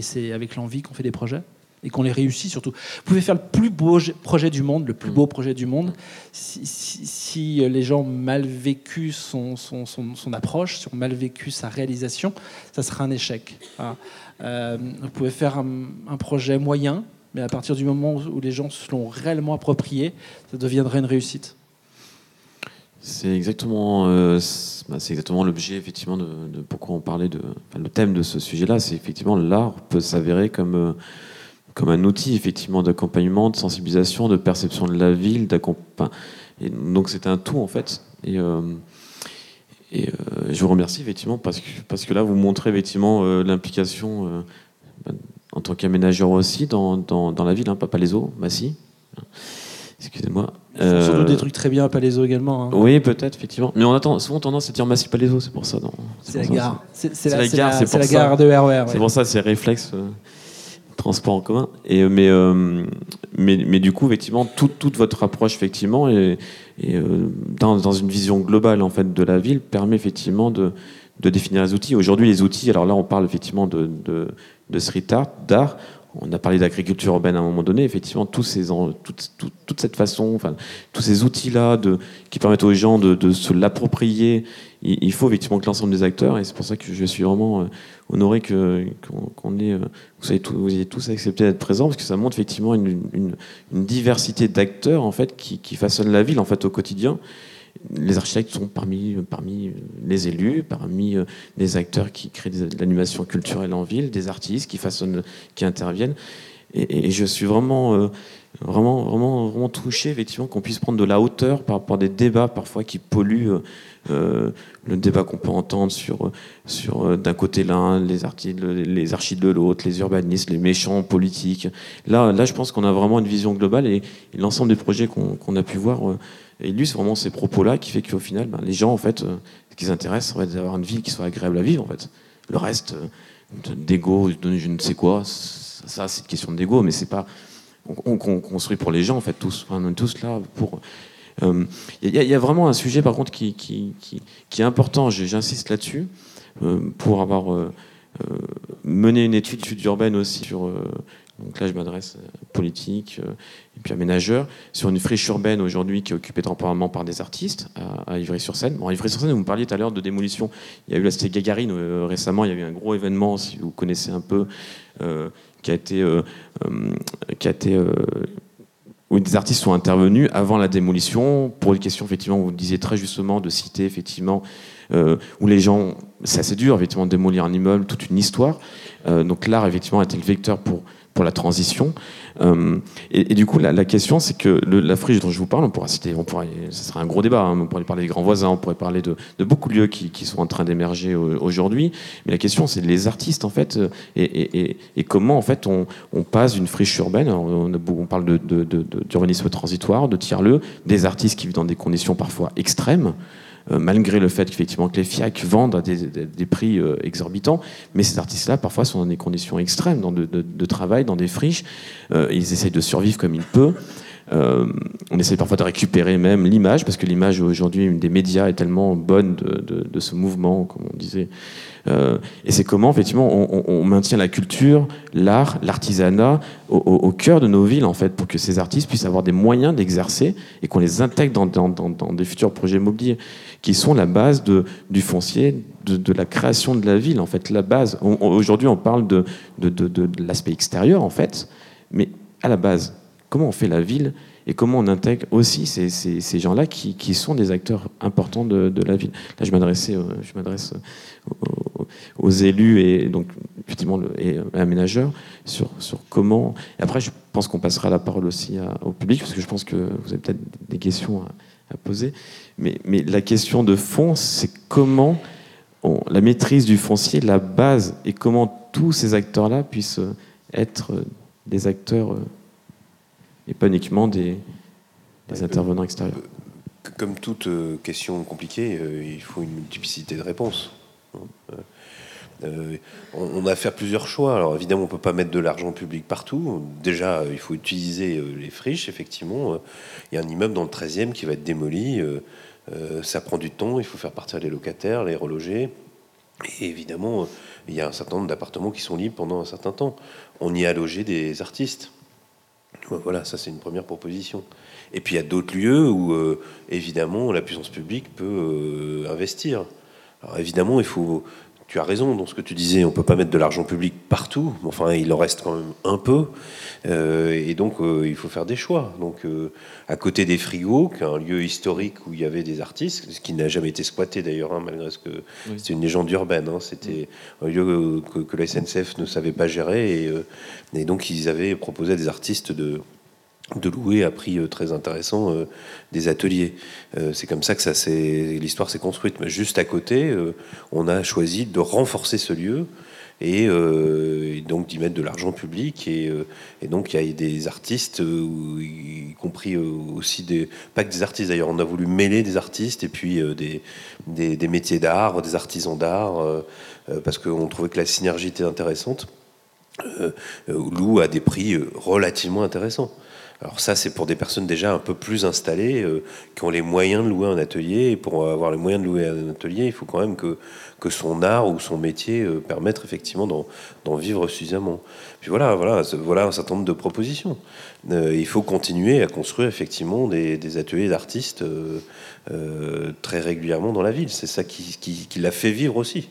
c'est avec l'envie qu'on fait des projets et qu'on les réussit surtout. Vous pouvez faire le plus beau projet du monde, le plus beau projet du monde, si, les gens ont mal vécu son, son, approche, si ont mal vécu sa réalisation, ça sera un échec. Euh, vous pouvez faire un, projet moyen, mais à partir du moment où les gens se l'ont réellement approprié, ça deviendrait une réussite. C'est exactement, euh, bah, c'est exactement l'objet effectivement de, pourquoi on parlait de le thème de ce sujet-là. C'est effectivement l'art peut s'avérer comme euh, comme un outil effectivement d'accompagnement, de sensibilisation, de perception de la ville, et donc c'est un tout en fait. Et, et euh, je vous remercie effectivement parce que, parce que là, vous montrez effectivement euh, l'implication euh, ben, en tant qu'aménageur aussi dans, dans, la ville, hein, pas Palaiso, Massy. Excusez-moi. Euh, surtout des trucs très bien à Palaiso également. Hein. Oui, peut-être, effectivement. Mais on a souvent tendance à dire Massy Palaiso, c'est pour ça. C'est la gare. C'est la, gare, c'est la gare de RER. C'est pour ça, c'est réflexe transport en commun. Et, mais, mais, mais, du coup, effectivement, toute votre approche, effectivement, et euh, dans, dans, une vision globale en fait de la ville permet effectivement de, de définir les outils. Aujourd'hui, les outils, alors là, on parle effectivement de, de, de street art, d'art. On a parlé d'agriculture urbaine à un moment donné. Effectivement, tous ces, toute, toute, cette façon, enfin, tous ces outils-là qui permettent aux gens de, de se l'approprier, il, faut effectivement que l'ensemble des acteurs, et c'est pour ça que je suis vraiment euh, honoré que qu'on ait, euh, vous, tous, vous ayez tous accepté d'être présents, parce que ça montre effectivement une, diversité d'acteurs en fait qui, façonnent la ville en fait au quotidien. Les architectes sont parmi, parmi les élus, parmi euh, les acteurs qui créent de l'animation culturelle en ville, des artistes qui façonnent, qui interviennent. Et, je suis vraiment vraiment, vraiment, vraiment touché effectivement qu'on puisse prendre de la hauteur par rapport à des débats parfois qui polluent euh, le débat qu'on peut entendre sur, sur euh, d'un côté l'un, les, les archives de l'autre, les urbanistes, les méchants politiques. Là, là je pense qu'on a vraiment une vision globale et, l'ensemble des projets qu'on a pu voir euh, illustrent vraiment ces propos-là qui fait qu'au final, ben, les gens, en fait, ce qui les intéresse, c'est d'avoir une ville qui soit agréable à vivre, en fait. Le reste, d'ego, je ne sais quoi, ça, c'est une question d'ego, mais c'est pas on, construit pour les gens, en fait, tous. on est tous là pour. Il euh, y, a vraiment un sujet, par contre, qui, est important, j'insiste là-dessus, euh, pour avoir euh, mené une étude, urbaine aussi sur. donc là, je m'adresse politique et puis aménageur, sur une friche urbaine aujourd'hui qui est occupée temporairement par des artistes à, Ivry-sur-Seine. Bon, à Ivry-sur-Seine, vous me parliez tout à l'heure de démolition. Il y a eu la cité Gagarine récemment, il y a eu un gros événement, si vous connaissez un peu qui a été, qui a été où des artistes sont intervenus avant la démolition pour une question effectivement vous disiez très justement de citer effectivement euh, où les gens c'est assez dur effectivement de démolir un immeuble toute une histoire. Euh, donc l'art effectivement a été le vecteur pour pour la transition. Euh, et, du coup, la, question, c'est que la friche dont je vous parle, on pourra citer, on pourrait, ce serait un gros débat. Hein, on pourrait parler des grands voisins, on pourrait parler de, beaucoup de lieux qui, sont en train d'émerger aujourd'hui. Mais la question, c'est les artistes en fait, euh, et, comment en fait on, passe d'une friche urbaine. On, parle d'urbanisme transitoire, de tiers-lieux, des artistes qui vivent dans des conditions parfois extrêmes. Euh, malgré le fait qu'effectivement que les FIAC vendent à des, prix euh, exorbitants, mais ces artistes-là parfois sont dans des conditions extrêmes, dans de, travail, dans des friches, euh, ils essayent de survivre comme ils peuvent. On essaie parfois de récupérer même l'image, parce que l'image aujourd'hui des médias est tellement bonne de, ce mouvement, comme on disait. et c'est comment, effectivement, on, maintient la culture, l'art, l'artisanat au, cœur de nos villes, en fait, pour que ces artistes puissent avoir des moyens d'exercer et qu'on les intègre dans, des futurs projets immobiliers qui sont la base du foncier, de, la création de la ville. En fait, la base. Aujourd'hui, on parle de, de, l'aspect extérieur, en fait, mais à la base, comment on fait la ville et comment on intègre aussi ces, ces, gens-là qui, qui, sont des acteurs importants de, la ville. Là, je m'adresse, je m'adresse aux, élus et donc effectivement aménageurs sur, sur comment. Après, je pense qu'on passera la parole aussi au public parce que je pense que vous avez peut-être des questions à, poser. Mais, la question de fond, c'est comment la maîtrise du foncier, la base, et comment tous ces acteurs-là puissent être des acteurs euh, et pas uniquement des, intervenants extérieurs. Comme toute euh, question compliquée, euh, il faut une multiplicité de réponses. Hein. Euh, on, a à faire plusieurs choix. Alors évidemment, on ne peut pas mettre de l'argent public partout. Déjà, il faut utiliser euh, les friches, effectivement. Il y a un immeuble dans le 13e qui va être démoli. Euh, ça prend du temps, il faut faire partir les locataires, les reloger. Et évidemment, il y a un certain nombre d'appartements qui sont libres pendant un certain temps. On y a logé des artistes. Voilà, ça c'est une première proposition. Et puis il y a d'autres lieux où, évidemment, la puissance publique peut investir. Alors évidemment, il faut, tu as raison dans ce que tu disais, on ne peut pas mettre de l'argent public partout, enfin il en reste quand même un peu, euh, et donc euh, il faut faire des choix. Donc euh, à côté des frigos, qui est un lieu historique où il y avait des artistes, ce qui n'a jamais été squatté d'ailleurs, hein, malgré ce que c'est une légende urbaine, hein. c'était un lieu que, la SNCF ne savait pas gérer, et, et donc ils avaient proposé à des artistes de de louer à prix euh, très intéressant euh, des ateliers. Euh, c'est comme ça que ça l'histoire s'est construite. Mais juste à côté, on a choisi de renforcer ce lieu et, donc d'y mettre de l'argent public. Et, donc il y a des artistes, y compris aussi des pas que des artistes d'ailleurs. On a voulu mêler des artistes et puis des, des, métiers d'art, des artisans d'art, parce qu'on trouvait que la synergie était intéressante. loue à des prix relativement intéressants. Alors ça, c'est pour des personnes déjà un peu plus installées, euh, qui ont les moyens de louer un atelier. Et pour avoir les moyens de louer un atelier, il faut quand même que, que son art ou son métier euh, permette effectivement d'en vivre suffisamment. Puis voilà, voilà, voilà un certain nombre de propositions. Euh, il faut continuer à construire effectivement des, ateliers d'artistes très régulièrement dans la ville. C'est ça qui, qui, l'a fait vivre aussi.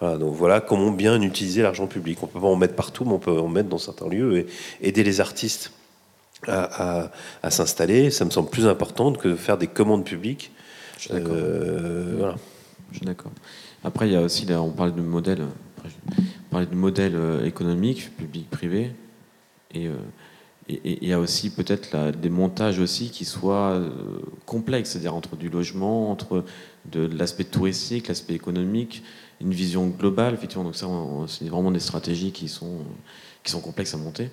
Voilà, donc voilà comment bien utiliser l'argent public. On peut pas en mettre partout, mais on peut en mettre dans certains lieux et aider les artistes à, s'installer, ça me semble plus important que de faire des commandes publiques. Je suis d'accord. Euh, voilà. Je suis d'accord. Après, il y a aussi, là, on parle de modèle, on parle de modèle euh, économique, public-privé, euh, et il y a aussi peut-être des montages aussi qui soient complexes, c'est-à-dire entre du logement, entre de, l'aspect touristique, l'aspect économique, une vision globale, effectivement. Donc ça, c'est vraiment des stratégies qui sont, qui sont complexes à monter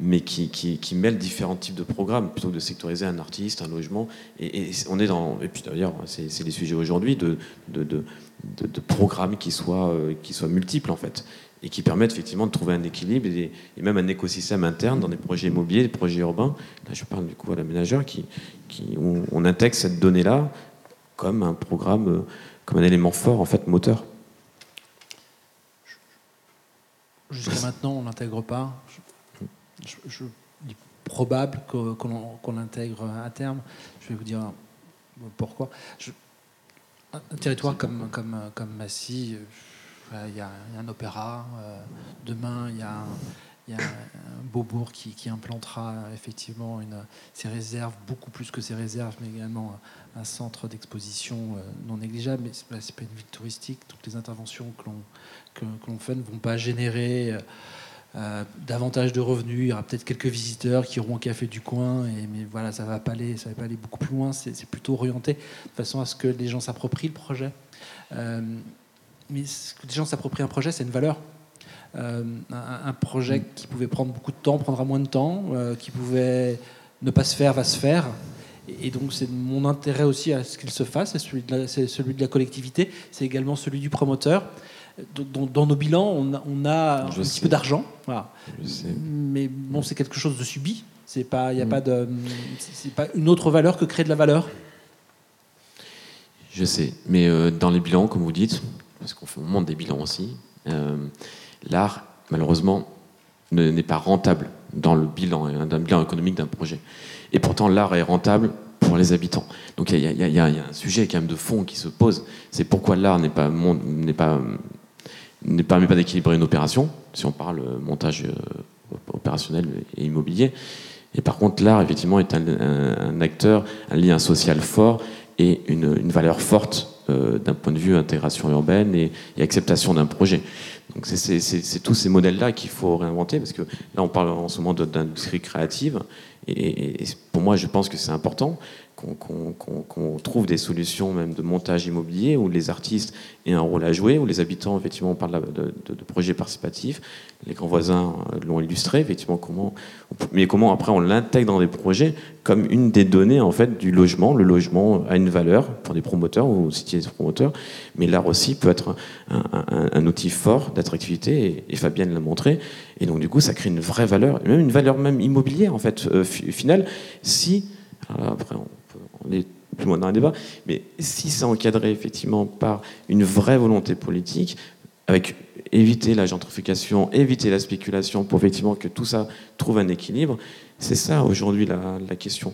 mais qui, mêle différents types de programmes plutôt que de sectoriser un artiste, un logement. Et, on est dans, et puis d'ailleurs, c'est les sujets aujourd'hui de, programmes qui soient, euh, qui soient multiples en fait et qui permettent effectivement de trouver un équilibre et, même un écosystème interne dans des projets immobiliers, des projets urbains. Là, je parle du coup à l'aménageur qui, on, intègre cette donnée-là comme un programme, euh, comme un élément fort en fait moteur. Jusqu'à maintenant, on l'intègre pas je, je est probable qu'on l'intègre à terme. Je vais vous dire pourquoi. un territoire comme, Massy, euh, il y, a un opéra. Euh, demain, il y, a il y qui, implantera effectivement ses réserves, beaucoup plus que ses réserves, mais également un, centre d'exposition non négligeable. Mais ce n'est pas, une ville touristique. Toutes les interventions que l'on fait ne vont pas générer euh, davantage de revenus. Il y aura peut-être quelques visiteurs qui auront un café du coin, et, mais voilà, ça ne va, pas aller, ça va pas aller beaucoup plus loin. C'est plutôt orienté de façon à ce que les gens s'approprient le projet. Euh, mais ce que les gens s'approprient un projet, c'est une valeur. Euh, un, projet qui pouvait prendre beaucoup de temps prendra moins de temps, qui pouvait ne pas se faire va se faire. Et donc c'est mon intérêt aussi à ce qu'il se fasse, c'est celui, celui de la collectivité, c'est également celui du promoteur dans, nos bilans, on a, on a un petit peu d'argent. Mais bon, c'est quelque chose de subi. C'est pas, il y a mm. pas de, c'est pas une autre valeur que créer de la valeur. Je sais, mais euh, dans les bilans, comme vous dites, parce qu'on monte des bilans aussi, euh, l'art, malheureusement, n'est pas rentable dans le bilan, hein, d'un bilan économique d'un projet. Et pourtant, l'art est rentable pour les habitants. Donc il y, y, a un sujet quand même de fond qui se pose. C'est pourquoi l'art n'est pas, n'est pas ne permet pas d'équilibrer une opération, si on parle montage euh, opérationnel et immobilier. Et par contre, l'art, effectivement, est un, acteur, un lien social fort et une, valeur forte euh, d'un point de vue intégration urbaine et, acceptation d'un projet. Donc c'est tous ces modèles-là qu'il faut réinventer, parce que là, on parle en ce moment d'industrie créative, et, pour moi, je pense que c'est important qu'on trouve des solutions même de montage immobilier où les artistes aient un rôle à jouer, où les habitants, effectivement, on parle de, projets participatifs, les grands voisins euh, l'ont illustré, effectivement, comment, mais comment après on l'intègre dans des projets comme une des données en fait du logement. Le logement a une valeur pour des promoteurs ou citer des promoteurs, mais l'art aussi peut être un, outil fort d'attractivité et, Fabienne l'a montré. Et donc du coup, ça crée une vraie valeur, même une valeur même immobilière en fait euh, finale, si après on on est plus loin dans un débat, mais si c'est encadré effectivement par une vraie volonté politique, avec éviter la gentrification, éviter la spéculation, pour effectivement que tout ça trouve un équilibre, c'est ça aujourd'hui la, question.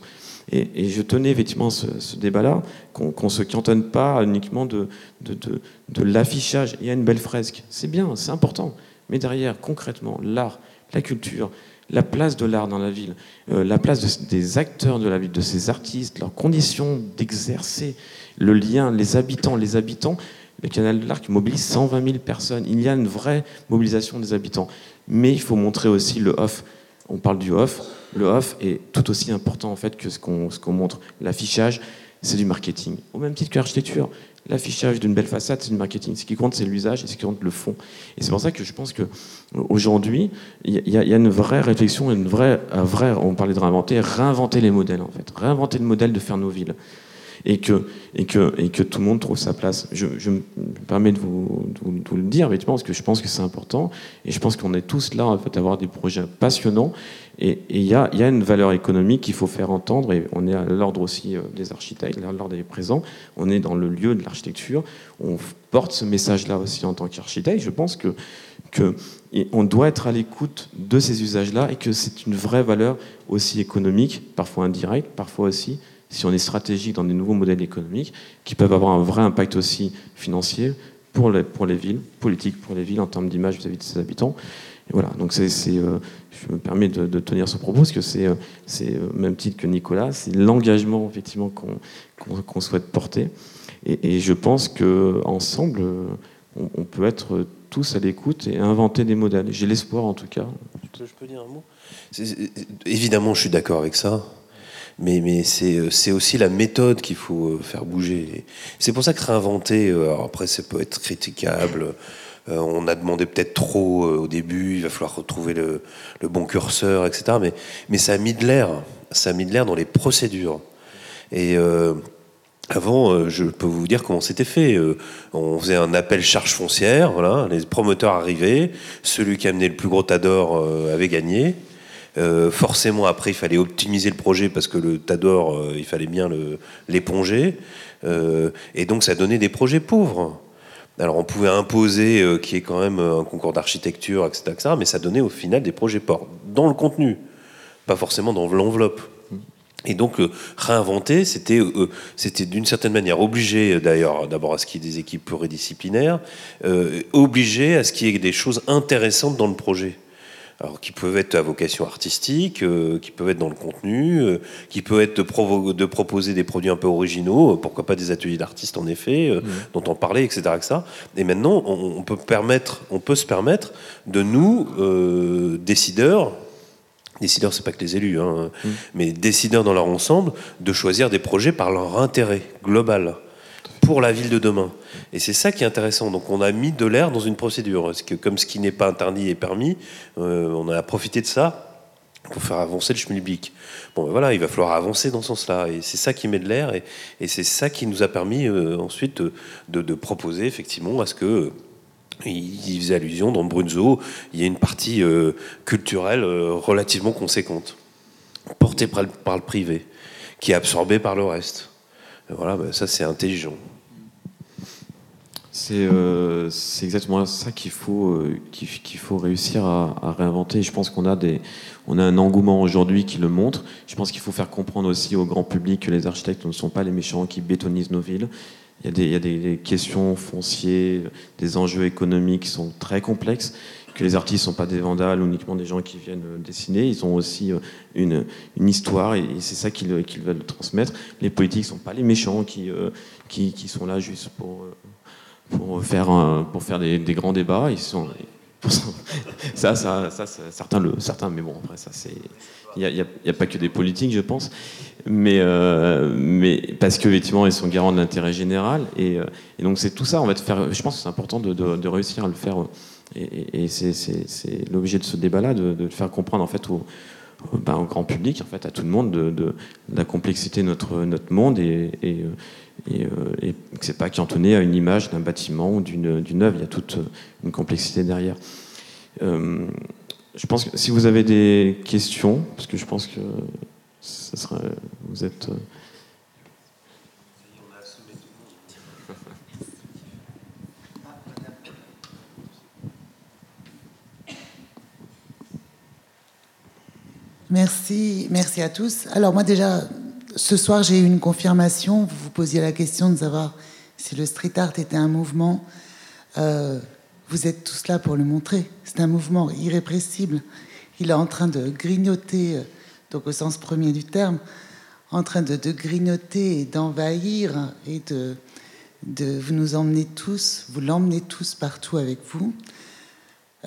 Et, je tenais effectivement ce, débat-là, qu'on ne se cantonne pas uniquement de, de l'affichage. Il y a une belle fresque, c'est bien, c'est important. Mais derrière, concrètement, l'art, la culture, la place de l'art dans la ville, euh, la place des acteurs de la ville, de ces artistes, leurs conditions d'exercer le lien, les habitants, les habitants. Le canal de l'art mobilise 120 000 personnes. Il y a une vraie mobilisation des habitants. Mais il faut montrer aussi le off. On parle du off. Le off est tout aussi important en fait que ce qu'on montre. L'affichage, c'est du marketing. Au même titre que l'architecture l'affichage d'une belle façade, c'est du marketing. Ce qui compte, c'est l'usage et ce qui compte, le fond. Et c'est pour ça que je pense qu'aujourd'hui, il y, a une vraie réflexion, une vraie, on parlait de réinventer, réinventer les modèles, en fait. Réinventer le modèle de faire nos villes. Et que, et, que, et que tout le monde trouve sa place. Je, me permets de vous, le dire, effectivement, parce que je pense que c'est important. Et je pense qu'on est tous là, en fait, à avoir des projets passionnants et il y a, une valeur économique qu'il faut faire entendre, et on est à l'ordre aussi euh, des architectes, à l'ordre des présents, on est dans le lieu de l'architecture, on porte ce message-là aussi en tant qu'architecte. Je pense que, que on doit être à l'écoute de ces usages-là et que c'est une vraie valeur aussi économique, parfois indirecte, parfois aussi, si on est stratégique dans des nouveaux modèles économiques, qui peuvent avoir un vrai impact aussi financier pour les, pour les villes, politique pour les villes en termes d'image vis-à-vis de ses habitants. Voilà, donc c'est, euh, je me permets de, tenir ce propos parce que c'est, euh, euh, même titre que Nicolas, c'est l'engagement effectivement qu'on, souhaite porter. Et, je pense qu'ensemble, on, on peut être tous à l'écoute et inventer des modèles. J'ai l'espoir en tout cas. Je peux dire un mot? Évidemment, je suis d'accord avec ça. Mais, mais c'est, aussi la méthode qu'il faut faire bouger. C'est pour ça que réinventer, après, ça peut être critiquable. Euh, on a demandé peut-être trop euh, au début, il va falloir retrouver le, bon curseur, etc. Mais, ça a mis de l'air, ça a mis de l'air dans les procédures. Et euh, avant, je peux vous dire comment c'était fait. on faisait un appel charge foncière, voilà, les promoteurs arrivaient, celui qui amenait le plus gros tas d'or avait gagné. forcément, après, il fallait optimiser le projet parce que le tas d'or, il fallait bien l'éponger. et donc, ça donnait des projets pauvres. Alors on pouvait imposer euh, qu'il y ait quand même euh, un concours d'architecture, etc., mais ça donnait au final des projets ports, dans le contenu, pas forcément dans l'enveloppe. Et donc euh, réinventer, c'était c'était d'une certaine manière obligé d'ailleurs d'abord à ce qu'il y ait des équipes pluridisciplinaires, obligé à ce qu'il y ait des choses intéressantes dans le projet. Alors qui peuvent être à vocation artistique, euh, qui peuvent être dans le contenu, euh, qui peuvent être de, de, proposer des produits un peu originaux, pourquoi pas des ateliers d'artistes en effet, mmh. dont on parlait, etc., etc. Et maintenant, on, peut permettre, on peut se permettre de nous, décideurs, décideurs, c'est pas que les élus, hein, mmh. mais décideurs dans leur ensemble, de choisir des projets par leur intérêt global pour la ville de demain. Et c'est ça qui est intéressant. Donc on a mis de l'air dans une procédure. Que comme ce qui n'est pas interdit est permis, euh, on a profité de ça pour faire avancer le schmilblick. Bon, ben voilà, il va falloir avancer dans ce sens-là. Et c'est ça qui met de l'air. Et, c'est ça qui nous a permis euh, ensuite de, proposer effectivement à ce que il faisait allusion dans Brunzo, il y a une partie euh, culturelle relativement conséquente, portée par le, privé, qui est absorbée par le reste. Voilà, ben ça c'est intelligent. Euh, c'est exactement ça qu'il faut, euh, faut réussir à, réinventer. Je pense qu'on a, a un engouement aujourd'hui qui le montre. Je pense qu'il faut faire comprendre aussi au grand public que les architectes ne sont pas les méchants qui bétonisent nos villes. Il y a des, il y a des questions foncières, des enjeux économiques qui sont très complexes, que les artistes ne sont pas des vandales, uniquement des gens qui viennent dessiner. Ils ont aussi euh, une, histoire et, c'est ça qu'ils veulent transmettre. Les politiques ne sont pas les méchants qui, qui, sont là juste pour pour faire, pour faire des, grands débats. Ils sont, ça, ça, ça, certains, le, certains, mais bon, après, ça, c'est. Il n'y a, a, pas que des politiques, je pense, mais, euh, mais parce qu'effectivement, ils sont garants de l'intérêt général. Et, euh, donc, c'est tout ça, va te faire. Je pense que c'est important de, réussir à le faire. Et, c'est l'objet de ce débat-là, de, faire comprendre, en fait, au, ben, au grand public, en fait, à tout le monde, de, la complexité de notre, monde et, et, et, euh, et c'est pas cantonné à une image d'un bâtiment ou d'une œuvre. Il y a toute une complexité derrière. Euh, je pense que si vous avez des questions, parce que je pense que ça sera, vous êtes. Merci, merci à tous. Alors moi déjà, ce soir j'ai eu une confirmation. Vous vous posiez la question de savoir si le street art était un mouvement. Euh, vous êtes tous là pour le montrer. C'est un mouvement irrépressible. Il est en train de grignoter, euh, donc au sens premier du terme, en train de, grignoter et d'envahir et de, de vous nous emmener tous, vous l'emmenez tous partout avec vous.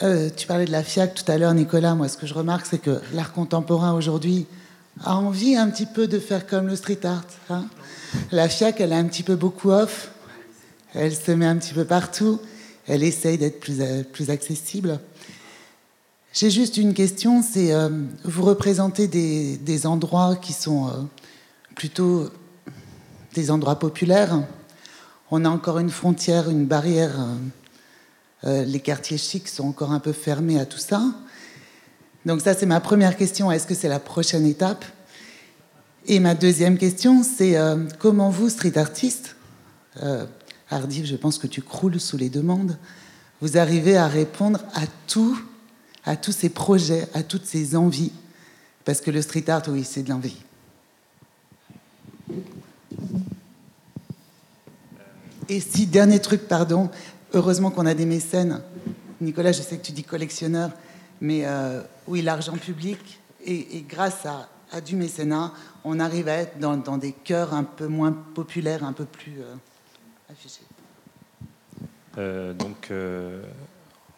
Euh, tu parlais de la FIAC tout à l'heure, Nicolas. Moi, ce que je remarque, c'est que l'art contemporain aujourd'hui a envie un petit peu de faire comme le street art. Hein. la FIAC, elle est un petit peu beaucoup off. Elle se met un petit peu partout. Elle essaye d'être plus, euh, accessible. J'ai juste une question, c'est euh, vous représentez des, endroits qui sont plutôt des endroits populaires. On a encore une frontière, une barrière euh, les quartiers chics sont encore un peu fermés à tout ça. Donc ça, c'est ma première question. Est-ce que c'est la prochaine étape? Et ma deuxième question, c'est euh, comment vous, street artiste, euh, je pense que tu croules sous les demandes, vous arrivez à répondre à tout, à tous ces projets, à toutes ces envies? Parce que le street art, oui, c'est de l'envie. Et si, dernier truc, pardon, Heureusement qu'on a des mécènes. Nicolas, je sais que tu dis collectionneur, mais euh, oui, l'argent public, et, grâce à, du mécénat, on arrive à être dans, des cœurs un peu moins populaires, un peu plus euh, affichés. Euh, donc,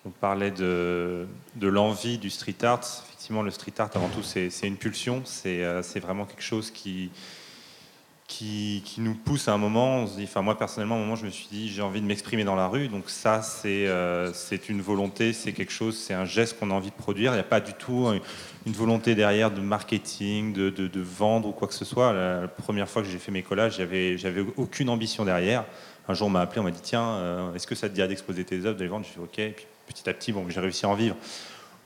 on parlait de, de l'envie du street art. Effectivement, le street art, avant tout, c'est une pulsion. C'est vraiment quelque chose qui, qui, nous pousse à un moment, dit, enfin moi personnellement, à un moment je me suis dit j'ai envie de m'exprimer dans la rue, donc ça c'est euh, une volonté, c'est quelque chose, c'est un geste qu'on a envie de produire, il n'y a pas du tout une volonté derrière de marketing, de, vendre ou quoi que ce soit. La, première fois que j'ai fait mes collages, j'avais aucune ambition derrière. Un jour on m'a appelé, on m'a dit tiens, euh, est-ce que ça te dirait d'exposer tes œuvres, de les vendre? Je suis ok, et puis petit à petit, bon, j'ai réussi à en vivre.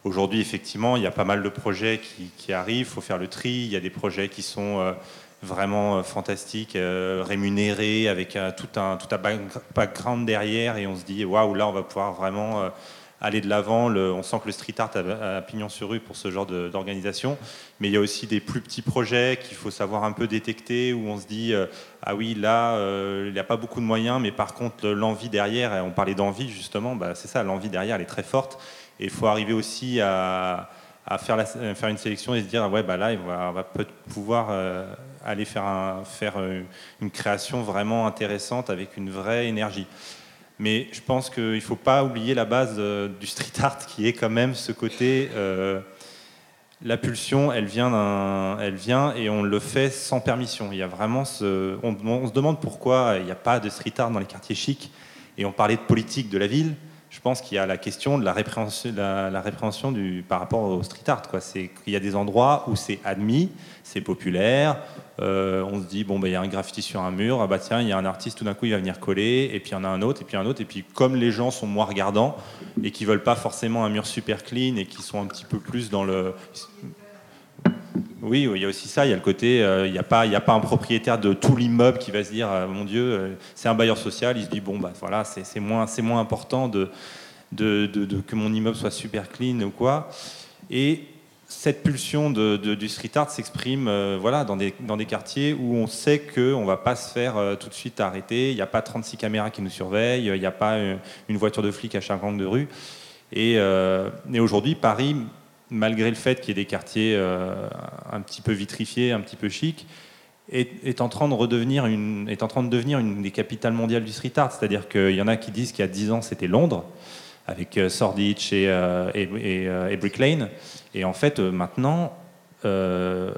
Aujourd'hui, effectivement, il y a pas mal de projets qui, qui arrivent, il faut faire le tri, il y a des projets qui sont... Euh, vraiment euh, fantastique, euh, rémunéré, avec euh, tout, un, tout un background derrière, et on se dit, waouh, là, on va pouvoir vraiment aller de l'avant. On sent que le street art a, pignon sur rue pour ce genre d'organisation. Mais il y a aussi des plus petits projets qu'il faut savoir un peu détecter, où on se dit, ah oui, là, il n'y a pas beaucoup de moyens, mais par contre, l'envie derrière, on parlait d'envie justement, bah, c'est ça, l'envie derrière, elle est très forte. Et il faut arriver aussi à faire, faire une sélection et se dire ouais bah là on va, va peut pouvoir aller faire, faire une création vraiment intéressante avec une vraie énergie. Mais je pense qu'il ne faut pas oublier la base du street art qui est quand même ce côté la pulsion, elle vient, et on le fait sans permission. Il y a vraiment on, se demande pourquoi il n'y a pas de street art dans les quartiers chics. Et on parlait de politique de la ville. Je pense qu'il y a la question de la répréhension, la, du, par rapport au street art. C'est qu'il y a des endroits où c'est admis, c'est populaire. Euh, on se dit bon ben il y a un graffiti sur un mur, ah bah tiens il y a un artiste tout d'un coup il va venir coller, et puis il y en a un autre, et puis un autre, et puis comme les gens sont moins regardants et qui veulent pas forcément un mur super clean et qui sont un petit peu plus dans le oui, il y a aussi ça. Il y a le côté, euh, il n'y a, pas, a pas un propriétaire de tout l'immeuble qui va se dire, euh, mon Dieu, c'est un bailleur social. Il se dit, bon, bah voilà, c'est moins, important de, que mon immeuble soit super clean ou quoi. Et cette pulsion du street art s'exprime euh, voilà, dans, des, quartiers où on sait qu'on ne va pas se faire euh, tout de suite arrêter, il n'y a pas 36 caméras qui nous surveillent, il n'y a pas euh, une voiture de flic à chaque angle de rue. Et, et aujourd'hui, Paris, malgré le fait qu'il y ait des quartiers un petit peu vitrifiés, un petit peu chics, est, est, en train de redevenir une, est en train de devenir une des capitales mondiales du street art. C'est-à-dire qu'il y en a qui disent qu'il y a 10 ans, c'était Londres avec euh, Sorditch et, euh, euh, et, Brick Lane. Et en fait, maintenant, il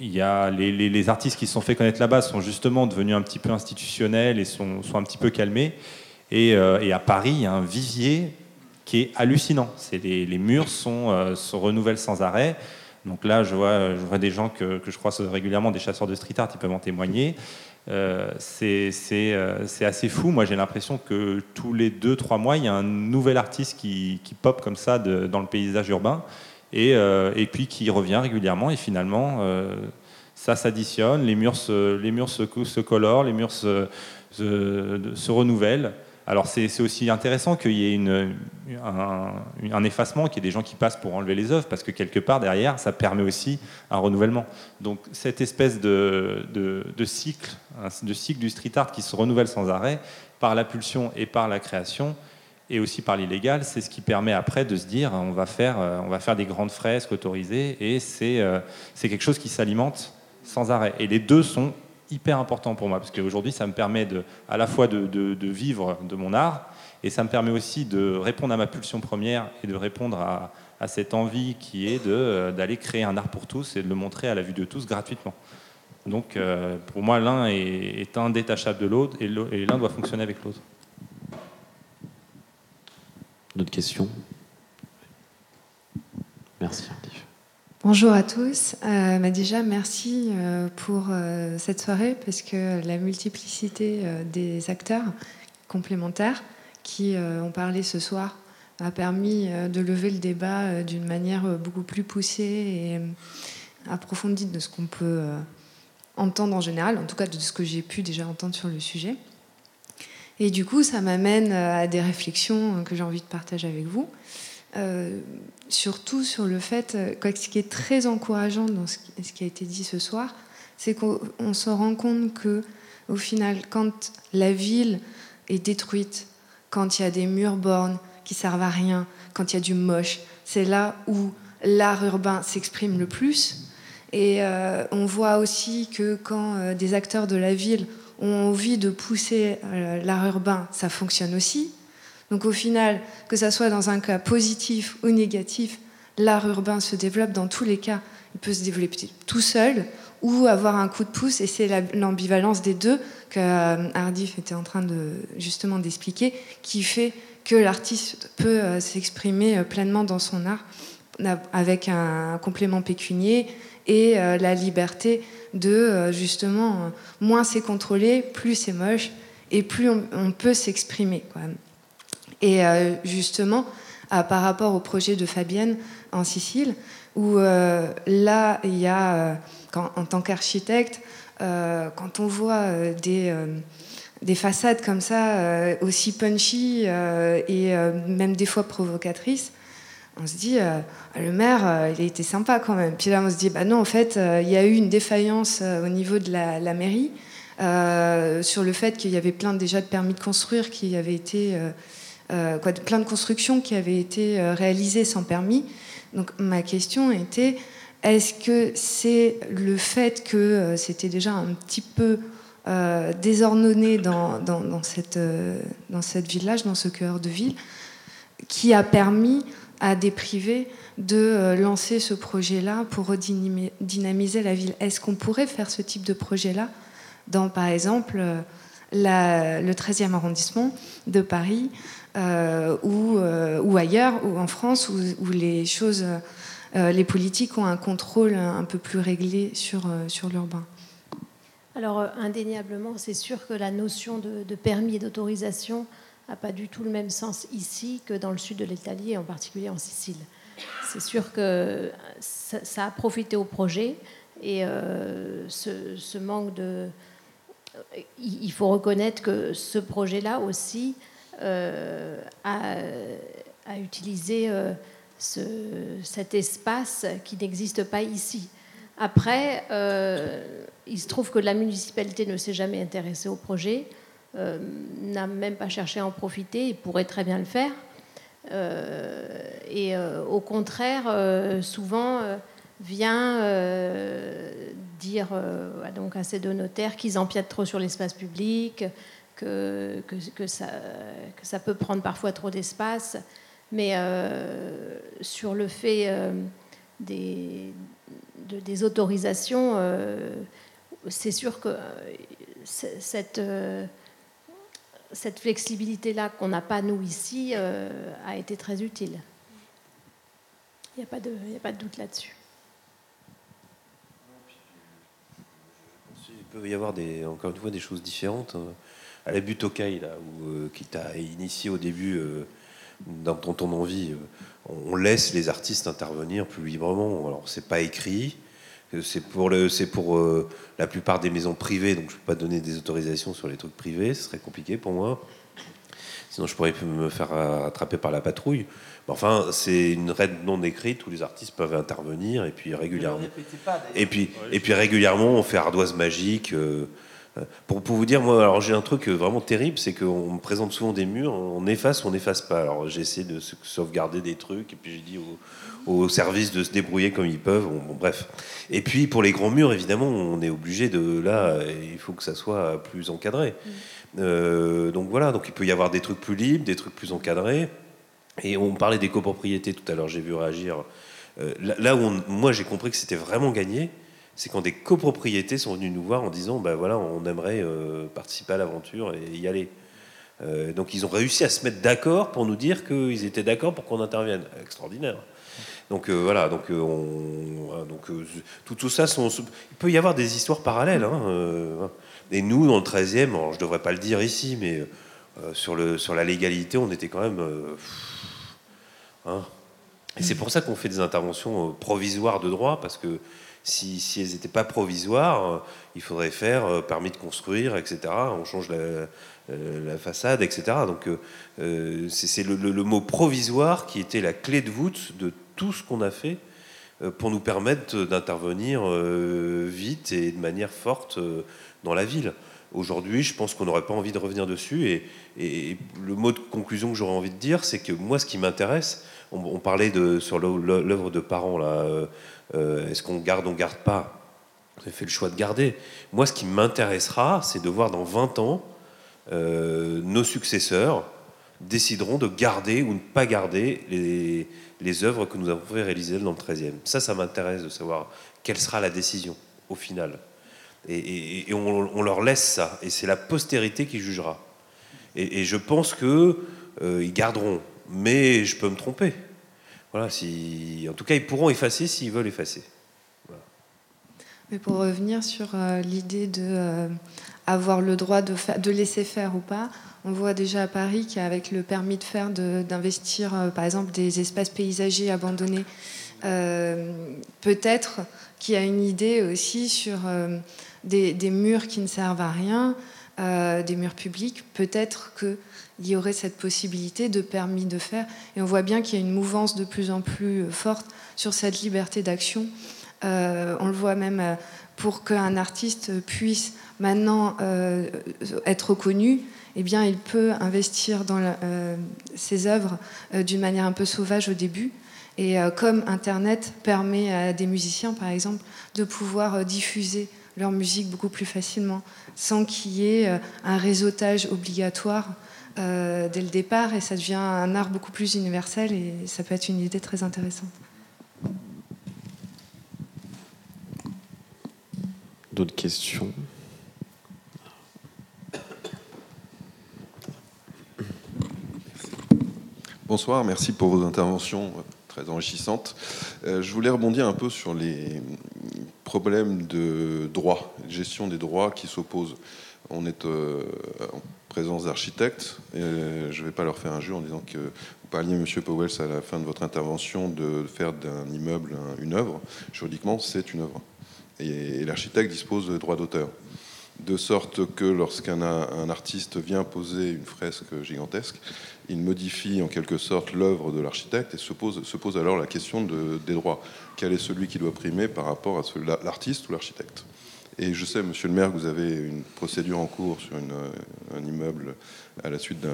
y a les, artistes qui se sont fait connaître là-bas sont justement devenus un petit peu institutionnels et sont, sont un petit peu calmés. Et, à Paris, il y a un vivier qui est hallucinant. Les, les, murs sont, se renouvellent sans arrêt. Donc là, je vois, des gens que, que je croise régulièrement, des chasseurs de street art, ils peuvent en témoigner. Euh, euh, c'est assez fou. Moi, j'ai l'impression que tous les 2-3 mois, il y a un nouvel artiste qui, pop comme ça dans le paysage urbain et, euh, et, puis qui revient régulièrement. Et finalement, ça s'additionne, les murs, se, les murs se, se colorent, les murs se, se renouvellent. Alors c'est aussi intéressant qu'il y ait un, effacement, qu'il y ait des gens qui passent pour enlever les œuvres, parce que quelque part derrière, ça permet aussi un renouvellement. Donc cette espèce de, cycle, de cycle du street art qui se renouvelle sans arrêt, par la pulsion et par la création, et aussi par l'illégal, c'est ce qui permet après de se dire on va faire, on va faire des grandes fresques autorisées, et c'est quelque chose qui s'alimente sans arrêt. Et les deux sont hyper important pour moi, parce qu'aujourd'hui, ça me permet de, à la fois de, vivre de mon art, et ça me permet aussi de répondre à ma pulsion première et de répondre à, à cette envie qui est euh, d'aller créer un art pour tous et de le montrer à la vue de tous gratuitement. Donc euh, pour moi, l'un est, est, indétachable de l'autre et l'un doit fonctionner avec l'autre. D'autres questions? Merci. Bonjour à tous. Euh, bah déjà, merci euh, pour euh, cette soirée parce que la multiplicité des acteurs complémentaires qui ont parlé ce soir a permis de lever le débat d'une manière beaucoup plus poussée et approfondie de ce qu'on peut entendre en général, en tout cas de ce que j'ai pu déjà entendre sur le sujet. Et du coup, ça m'amène à des réflexions que j'ai envie de partager avec vous. Surtout sur le fait, euh, ce qui est très encourageant dans ce qui a été dit ce soir, c'est qu'on se rend compte que, au final, quand la ville est détruite, quand il y a des murs bornes qui servent à rien, quand il y a du moche, c'est là où l'art urbain s'exprime le plus. Et euh, on voit aussi que quand des acteurs de la ville ont envie de pousser l'art urbain, ça fonctionne aussi. Donc au final, que ça soit dans un cas positif ou négatif, l'art urbain se développe dans tous les cas. Il peut se développer tout seul ou avoir un coup de pouce, et c'est l'ambivalence des deux que euh, Hardif était en train de justement d'expliquer, qui fait que l'artiste peut euh, s'exprimer euh, pleinement dans son art avec un complément pécunier et la liberté de justement moins c'est contrôlé, plus c'est moche et plus on, peut s'exprimer. Et euh, justement, par rapport au projet de Fabienne en Sicile, où euh, là, il y a, euh, en tant qu'architecte, quand on voit des des façades comme ça, aussi punchy et même des fois provocatrices, on se dit, le maire, il a été sympa quand même. Puis là, on se dit, bah non, en fait, il y a eu une défaillance au niveau de la, la mairie sur le fait qu'il y avait plein déjà de permis de construire qui avaient été euh, quoi, plein de constructions qui avaient été euh, réalisées sans permis. Donc ma question était, est-ce que c'est le fait que euh, c'était déjà un petit peu désordonné dans, dans, cette, dans cette village, dans ce cœur de ville, qui a permis à des privés de lancer ce projet-là pour redynamiser la ville? Est-ce qu'on pourrait faire ce type de projet-là dans, par exemple, le 13e arrondissement de Paris ou, ou, ailleurs, ou en France, où, les choses euh, les politiques ont un contrôle un peu plus réglé sur, euh, l'urbain Alors, euh, indéniablement, c'est sûr que la notion de, permis et d'autorisation n'a pas du tout le même sens ici que dans le sud de l'Italie, et en particulier en Sicile. C'est sûr que ça, a profité au projet et ce, manque de... Il faut reconnaître que ce projet-là aussi a, a, utilisé cet espace qui n'existe pas ici. Après, euh, il se trouve que la municipalité ne s'est jamais intéressée au projet, euh, n'a même pas cherché à en profiter, et pourrait très bien le faire. Euh, et au contraire, souvent vient dire donc à ces deux notaires qu'ils empiètent trop sur l'espace public, que, ça, peut prendre parfois trop d'espace. Mais euh, sur le fait euh, des, autorisations, euh, c'est sûr que cette, flexibilité-là qu'on n'a pas nous ici a été très utile. Il n'y a, pas de, doute là-dessus. Il peut y avoir encore une fois des choses différentes. À la butte là, où, qui t'a initié au début dans ton envie, euh, on laisse les artistes intervenir plus librement. Alors c'est pas écrit, c'est pour, le, c'est pour euh, la plupart des maisons privées, donc je peux pas donner des autorisations sur les trucs privés, ce serait compliqué pour moi. Sinon je pourrais me faire attraper par la patrouille. enfin, c'est une règle non écrite où les artistes peuvent intervenir et puis régulièrement. et puis, et puis régulièrement, on fait ardoise magique. Euh, pour, vous dire, moi, alors j'ai un truc vraiment terrible, c'est qu'on me présente souvent des murs, on efface ou on n'efface pas. Alors j'essaie de sauvegarder des trucs, et puis j'ai dit au, service de se débrouiller comme ils peuvent. Bon, bref. Et puis pour les grands murs, évidemment, on est obligé de là, il faut que ça soit plus encadré. Mm. Euh, donc voilà, donc il peut y avoir des trucs plus libres, des trucs plus encadrés. Et on parlait des copropriétés tout à l'heure, j'ai vu réagir. Euh, là, où moi j'ai compris que c'était vraiment gagné, c'est quand des copropriétés sont venues nous voir en disant ben voilà, on aimerait euh, participer à l'aventure et y aller. Euh, donc ils ont réussi à se mettre d'accord pour nous dire qu'ils étaient d'accord pour qu'on intervienne. Extraordinaire. Donc euh, voilà, donc, on, donc tout, tout, ça, il peut y avoir des histoires parallèles. Hein, et nous, dans le 13e, je ne devrais pas le dire ici, mais sur, le, sur la légalité, on était quand même... Hein. et c'est pour ça qu'on fait des interventions provisoires de droit, parce que si, elles n'étaient pas provisoires, euh, il faudrait faire euh, permis de construire, etc. On change la, euh, façade, etc. Donc c'est le, mot provisoire qui était la clé de voûte de tout ce qu'on a fait pour nous permettre d'intervenir vite et de manière forte dans la ville. Aujourd'hui, je pense qu'on n'aurait pas envie de revenir dessus. Et, le mot de conclusion que j'aurais envie de dire, c'est que moi, ce qui m'intéresse, on, parlait sur l'œuvre de parents, là, euh, est-ce qu'on garde, on garde pas? Avez fait le choix de garder. Moi, ce qui m'intéressera, c'est de voir dans 20 ans, euh, nos successeurs décideront de garder ou ne pas garder les, les œuvres que nous avons fait réaliser dans le 13e. Ça, ça m'intéresse de savoir quelle sera la décision au final. Et, on, leur laisse ça, et c'est la postérité qui jugera. Et, je pense qu'ils euh, garderont, mais je peux me tromper. Voilà, si, en tout cas, ils pourront effacer s'ils veulent effacer. Mais pour revenir sur euh, l'idée de euh, avoir le droit de, de, laisser faire ou pas, on voit déjà à Paris qu'avec le permis de faire d'investir, euh, par exemple, des espaces paysagers abandonnés, peut-être qu'il y a une idée aussi sur des, des, murs qui ne servent à rien, des murs publics. Peut-être que il y aurait cette possibilité de permis de faire. Et on voit bien qu'il y a une mouvance de plus en plus forte sur cette liberté d'action. Euh, on le voit même euh, pour qu'un artiste puisse maintenant euh, être reconnu, eh bien, il peut investir dans ses œuvres d'une manière un peu sauvage au début. Et euh, comme Internet permet à des musiciens, par exemple, de pouvoir euh, diffuser leur musique beaucoup plus facilement, sans qu'il y ait euh, un réseautage obligatoire euh, dès le départ, et ça devient un art beaucoup plus universel, et ça peut être une idée très intéressante. D'autres questions? Bonsoir, merci pour vos interventions euh, très enrichissantes. Euh, je voulais rebondir un peu sur les problèmes de droit, gestion des droits qui s'opposent. On est euh, en présence d'architectes, je ne vais pas leur faire un jeu en disant que vous parliez, Monsieur Powell, à la fin de votre intervention, de faire d'un immeuble un- une œuvre. Juridiquement, c'est une œuvre. Et, l'architecte dispose de droits d'auteur. De sorte que lorsqu'un un artiste vient poser une fresque gigantesque, il modifie en quelque sorte l'œuvre de l'architecte et se pose, se pose alors la question de- des droits. Quel est celui qui doit primer par rapport à l'artiste ou l'architecte? Et je sais, monsieur le maire, que vous avez une procédure en cours sur euh, un immeuble à la suite d'une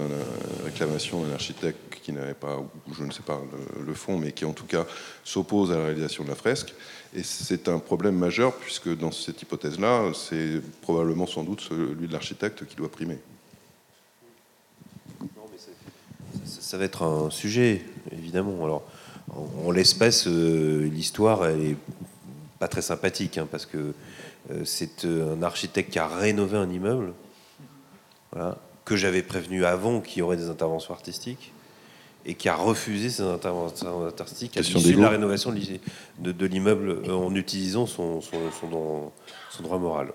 réclamation d'un architecte qui n'avait pas, je ne sais pas le, le fond, mais qui en tout cas s'oppose à la réalisation de la fresque. Et c'est un problème majeur puisque dans cette hypothèse-là, c'est probablement sans doute celui de l'architecte qui doit primer. Ça, va être un sujet, évidemment. Alors, en, en l'espèce, euh, l'histoire, elle est pas très sympathique, hein, parce que euh, c'est euh, un architecte qui a rénové un immeuble, voilà, que j'avais prévenu avant qu'il y aurait des interventions artistiques, et qui a refusé ces interventions artistiques à l'issue de la rénovation de l'i- de, de l'immeuble euh, en utilisant son, son, son droit- son droit moral.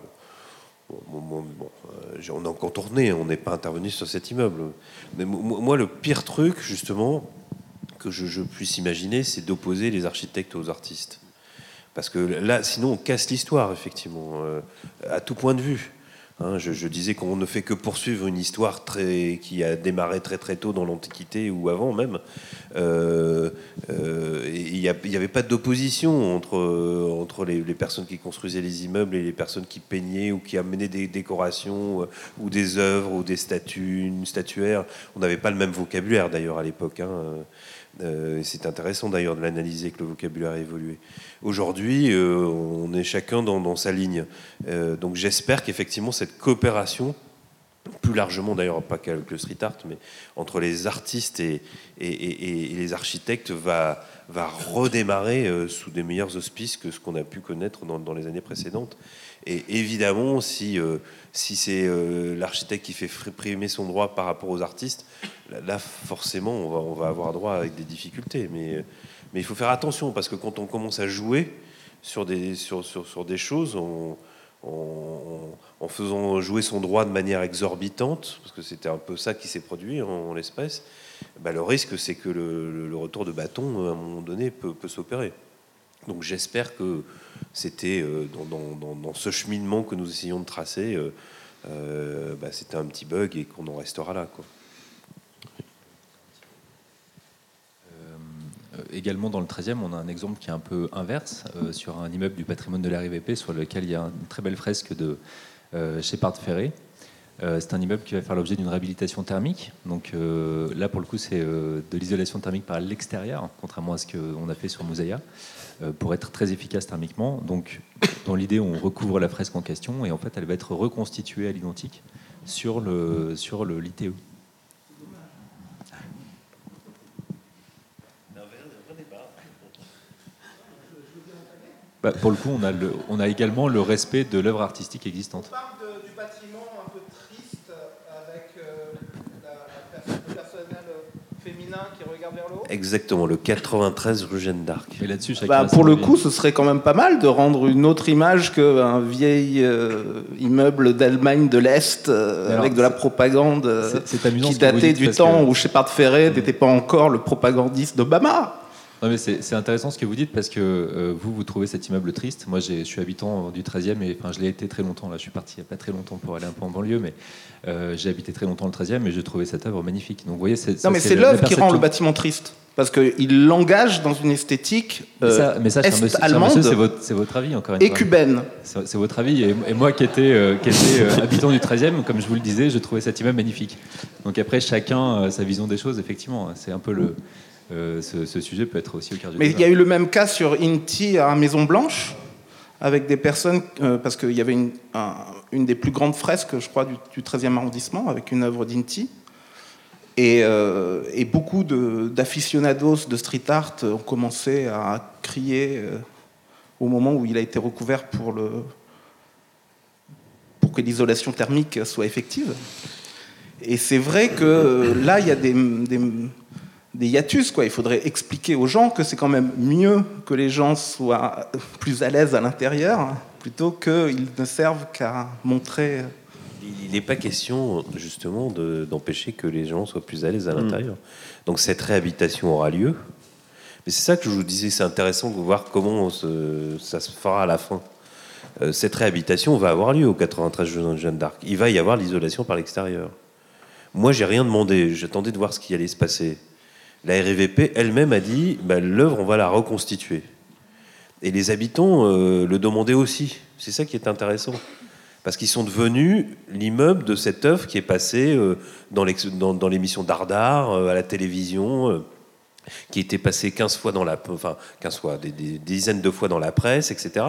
Euh, on a contourné, on n'est pas intervenu sur cet immeuble. Mais mo- mo- moi, le pire truc, justement, que je, je puisse imaginer, c'est d'opposer les architectes aux artistes. Parce que là, sinon, on casse l'histoire, effectivement, euh, à tout point de vue. Hein, je, disais qu'on ne fait que poursuivre une histoire très, qui a démarré très très tôt dans l'Antiquité ou avant même. Euh, euh, Il n'y avait pas d'opposition entre, entre les, les personnes qui construisaient les immeubles et les personnes qui peignaient ou qui amenaient des décorations euh, ou des œuvres ou des statues, une statuaire. On n'avait pas le même vocabulaire d'ailleurs à l'époque. hein. Euh, c'est intéressant d'ailleurs de l'analyser que le vocabulaire a évolué. Aujourd'hui, euh, on est chacun dans, sa ligne. Euh, donc j'espère qu'effectivement cette coopération, plus largement d'ailleurs, pas qu'avec le street art, mais entre les artistes et, les architectes, va, redémarrer sous des meilleurs auspices que ce qu'on a pu connaître dans, les années précédentes. Et évidemment, si, si c'est l'architecte qui fait primer son droit par rapport aux artistes, là, forcément, on va, avoir droit avec des difficultés. Mais, il faut faire attention, parce que quand on commence à jouer sur des, choses, en faisant jouer son droit de manière exorbitante, parce que c'était un peu ça qui s'est produit en, l'espèce, bah, le risque, c'est que le, retour de bâton, à un moment donné, peut, s'opérer. Donc j'espère que c'était euh, dans ce cheminement que nous essayons de tracer, euh, euh, bah, c'était un petit bug et qu'on en restera là. Quoi. Également dans le 13e, on a un exemple qui est un peu inverse euh, sur un immeuble du patrimoine de la RIVP sur lequel il y a une très belle fresque de euh, Shepard Ferré. Euh, c'est un immeuble qui va faire l'objet d'une réhabilitation thermique. Donc euh, là, pour le coup, c'est euh, de l'isolation thermique par l'extérieur, contrairement à ce qu'on a fait sur euh, pour être très efficace thermiquement. Donc, dans l'idée, on recouvre la fresque en question et en fait, elle va être reconstituée à l'identique sur le sur le l'ITE. Bah, pour le coup, on a, le- on a également le respect de l'œuvre artistique existante. du bâtiment un peu triste avec euh, la- la pers- le personnel féminin qui regarde vers le haut. Exactement, le 93 rue Jeanne d'Arc. Et là-dessus, Bah, pour le coup, ce serait quand même pas mal de rendre une autre image qu'un vieil euh, immeuble d'Allemagne de l'Est euh, alors, avec de la propagande euh, qui datait du temps que- où Shepard Ferré n'était pas encore le propagandiste d'Obama. Non, mais c'est intéressant ce que vous dites parce que euh, vous, vous trouvez cet immeuble triste. Moi, je suis habitant du 13e et enfin, je l'ai été très longtemps. Là, je suis parti il n'y a pas très longtemps pour aller un peu en banlieue, mais euh, j'ai habité très longtemps le 13e et j'ai trouvé cette œuvre magnifique. Donc, vous voyez, c'est Non, mais c'est l'œuvre qui rend le bâtiment triste. Parce qu'il l'engage dans une esthétique Mais ça, euh, mais ça, c'est votre, votre avis, encore une et fois. cubaine. C'est votre avis. Et, et moi, qui étais, euh, qui euh, habitant du 13e, comme je vous le disais, je trouvais cet immeuble magnifique. Donc après, chacun a sa vision des choses, effectivement. C'est un peu le, euh, ce, ce sujet peut être aussi au cœur du Mais il y a eu le même cas sur Inti à Maison Blanche, avec des personnes, euh, parce qu'il y avait une, un- une des plus grandes fresques, je crois, du, du 13e arrondissement, avec une œuvre d'Inti. Et, euh, et beaucoup d'aficionados de, street art ont commencé à crier au moment où il a été recouvert pour, le, pour que l'isolation thermique soit effective. Et c'est vrai que là, il y a des, des, des hiatus. Quoi. Il faudrait expliquer aux gens que c'est quand même mieux que les gens soient plus à l'aise à l'intérieur, plutôt qu'ils ne servent qu'à montrer. Il n'est pas question, justement, de- d'empêcher que les gens soient plus à l'aise à Mm. l'intérieur. Donc cette réhabilitation aura lieu. Mais c'est ça que je vous disais, c'est intéressant de voir comment se- ça se fera à la fin. Euh, cette réhabilitation va avoir lieu au 93 Jeanne Jeanne d'Arc. Il va y avoir l'isolation par l'extérieur. Moi, j'ai rien demandé. J'attendais de voir ce qui allait se passer. La RIVP elle-même a dit bah, l'œuvre, on va la reconstituer. Et les habitants euh, le demandaient aussi. C'est ça qui est intéressant. Parce qu'ils sont devenus l'immeuble de cette œuvre qui est passée euh, dans l'émission Dardar, euh, à la télévision, qui était passée 15 fois dans la... Enfin, 15 fois, des dizaines de fois dans la presse, etc.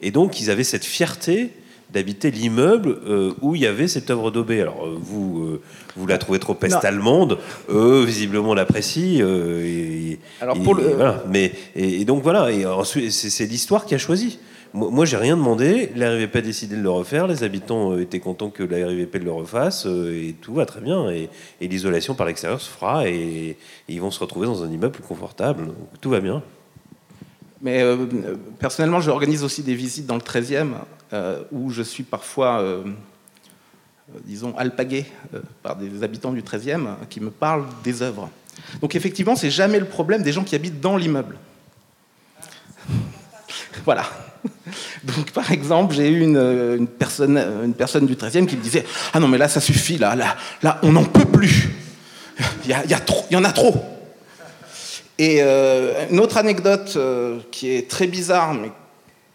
Et donc, ils avaient cette fierté d'habiter l'immeuble euh, où il y avait cette œuvre d'Aubé. Alors, euh, vous, euh, vous la trouvez trop peste allemande, eux, visiblement, l'apprécient. et- Alors, et- pour le- et voilà. Mais, et, et donc, voilà. Et ensuite, c'est l'histoire qui a choisi. Moi, moi, j'ai rien demandé. La RIVP a décidé de le refaire. Les habitants étaient contents que la RIVP le refasse. et tout va très bien. Et, l'isolation par l'extérieur se fera. Et, ils vont se retrouver dans un immeuble plus confortable. Donc, tout va bien. Mais personnellement, j'organise aussi des visites dans le 13e, euh, où je suis parfois, euh, euh, disons, alpagué euh, par des habitants du 13e euh, qui me parlent des œuvres. Donc effectivement, c'est jamais le problème des gens qui habitent dans l'immeuble. voilà. Donc par exemple, j'ai eu une, euh, personne, une personne du 13e qui me disait Ah non, mais là, ça suffit, là, là, là on n'en peut plus. Il y, a- il y en a trop. Et euh, une autre anecdote euh, qui est très bizarre, mais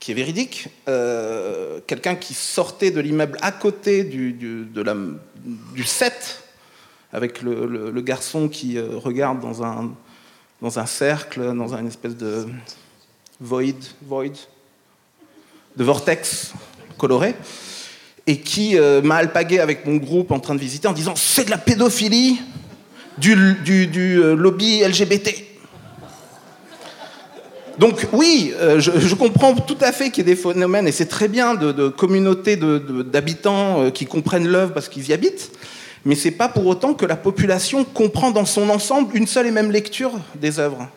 qui est véridique, euh, quelqu'un qui sortait de l'immeuble à côté du, du, du 7, avec le, le- garçon qui euh, regarde dans un, dans un cercle, dans une espèce de void, void, de vortex coloré, et qui euh, m'a alpagué avec mon groupe en train de visiter en disant c'est de la pédophilie du, du- lobby LGBT. Donc oui, euh, je, je comprends tout à fait qu'il y ait des phénomènes, et c'est très bien de, de communautés de- de- d'habitants euh, qui comprennent l'œuvre parce qu'ils y habitent, mais c'est pas pour autant que la population comprend dans son ensemble une seule et même lecture des œuvres.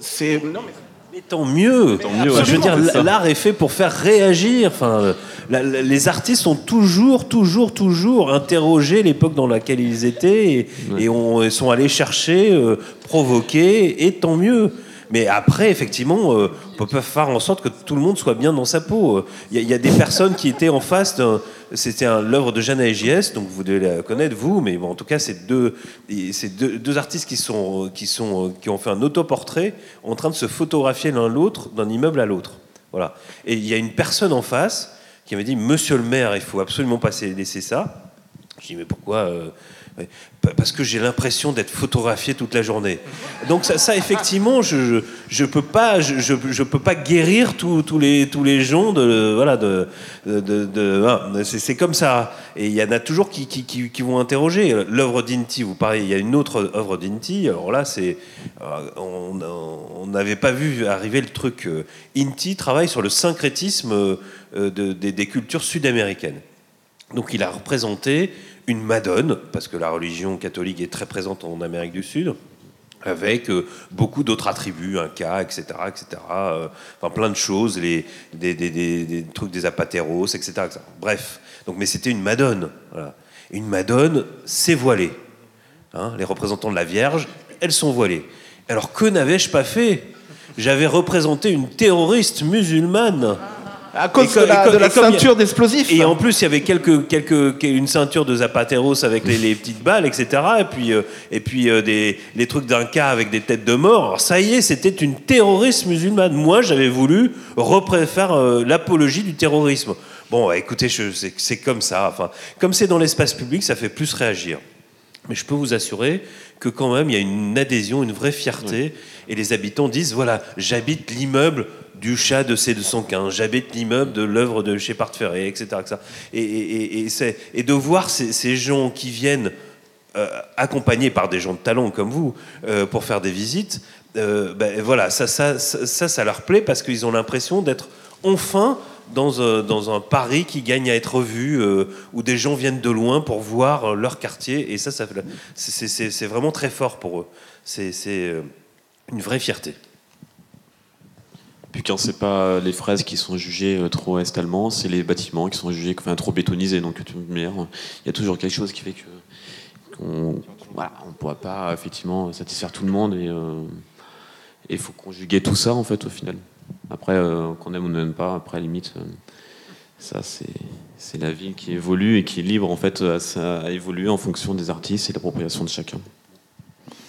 C'est non, mais- tant mieux, tant mieux. Je veux dire, l'art est fait pour faire réagir. Enfin, la- la- les artistes ont toujours, toujours, toujours interrogé l'époque dans laquelle ils étaient et, et ont- et sont allés chercher, euh, provoquer, et tant mieux. Mais après, effectivement, euh, on peut faire en sorte que tout le monde soit bien dans sa peau. Il y, a- des personnes qui étaient en face. C'était l'œuvre de Jeanne Agiès, donc vous devez la connaître, vous, mais bon, en tout cas, c'est deux, artistes qui ont fait un autoportrait en train de se photographier l'un l'autre d'un immeuble à l'autre. Voilà. Et il y a une personne en face qui m'a dit Monsieur le maire, il faut absolument pas laisser ça. Je dis Mais pourquoi euh, Parce que j'ai l'impression d'être photographié toute la journée. Donc, ça, effectivement, je ne je, peux, pas- je, je, peux pas guérir tous les, tous les gens de. Voilà, de, de, hein, c'est comme ça. Et il y en a toujours qui, qui, qui- vont interroger. L'œuvre d'Inti, vous parlez, il y a une autre œuvre d'Inti. Alors là, c'est. euh, On n'avait pas vu arriver le truc. Inti travaille sur le syncrétisme euh, de- des- des cultures sud-américaines. Donc il a représenté une Madone, parce que la religion catholique est très présente en Amérique du Sud, avec euh, beaucoup d'autres attributs, un cas, etc., etc. enfin plein de choses, les, des, trucs des apateros, etc.. Bref, donc mais c'était une Madone. Une Madone, c'est voilé. Hein, les représentants de la Vierge, elles sont voilées. Alors que n'avais-je pas fait? J'avais représenté une terroriste musulmane. À cause Et de la, de ceinture d'explosifs. Et en plus, il y avait quelques, quelques, une ceinture de Zapateros avec les, les petites balles, etc. Et puis, euh, et puis euh, des, les trucs d'un cas avec des têtes de mort. Alors, ça y est, c'était une terroriste musulmane. Moi, j'avais voulu repré- faire euh, l'apologie du terrorisme. Bon, bah, écoutez, c'est comme ça. Enfin, comme c'est dans l'espace public, ça fait plus réagir. Mais je peux vous assurer que quand même, il y a une adhésion, une vraie fierté. Et les habitants disent, voilà, j'habite l'immeuble du chat de C215, j'habite l'immeuble de l'œuvre de Shepard Ferré, etc. etc. Et, de voir ces, gens qui viennent euh, accompagnés par des gens de talent comme vous euh, pour faire des visites, euh, ben, voilà, ça ça, ça, leur plaît parce qu'ils ont l'impression d'être enfin dans un, Paris qui gagne à être vu, où des gens viennent de loin pour voir leur quartier. Et ça, c'est- vraiment très fort pour eux. C'est une vraie fierté. Puis quand c'est pas les fraises qui sont jugées euh, trop est-allemands, c'est les bâtiments qui sont jugés trop bétonisés. Donc il y a toujours quelque chose qui fait que on pourra pas effectivement satisfaire tout le monde et il faut conjuguer tout ça en fait au final. Après, euh, qu'on aime ou n'aime pas, après à la limite, euh, ça c'est la ville qui évolue et qui est libre en fait à, à évoluer en fonction des artistes et l'appropriation de chacun.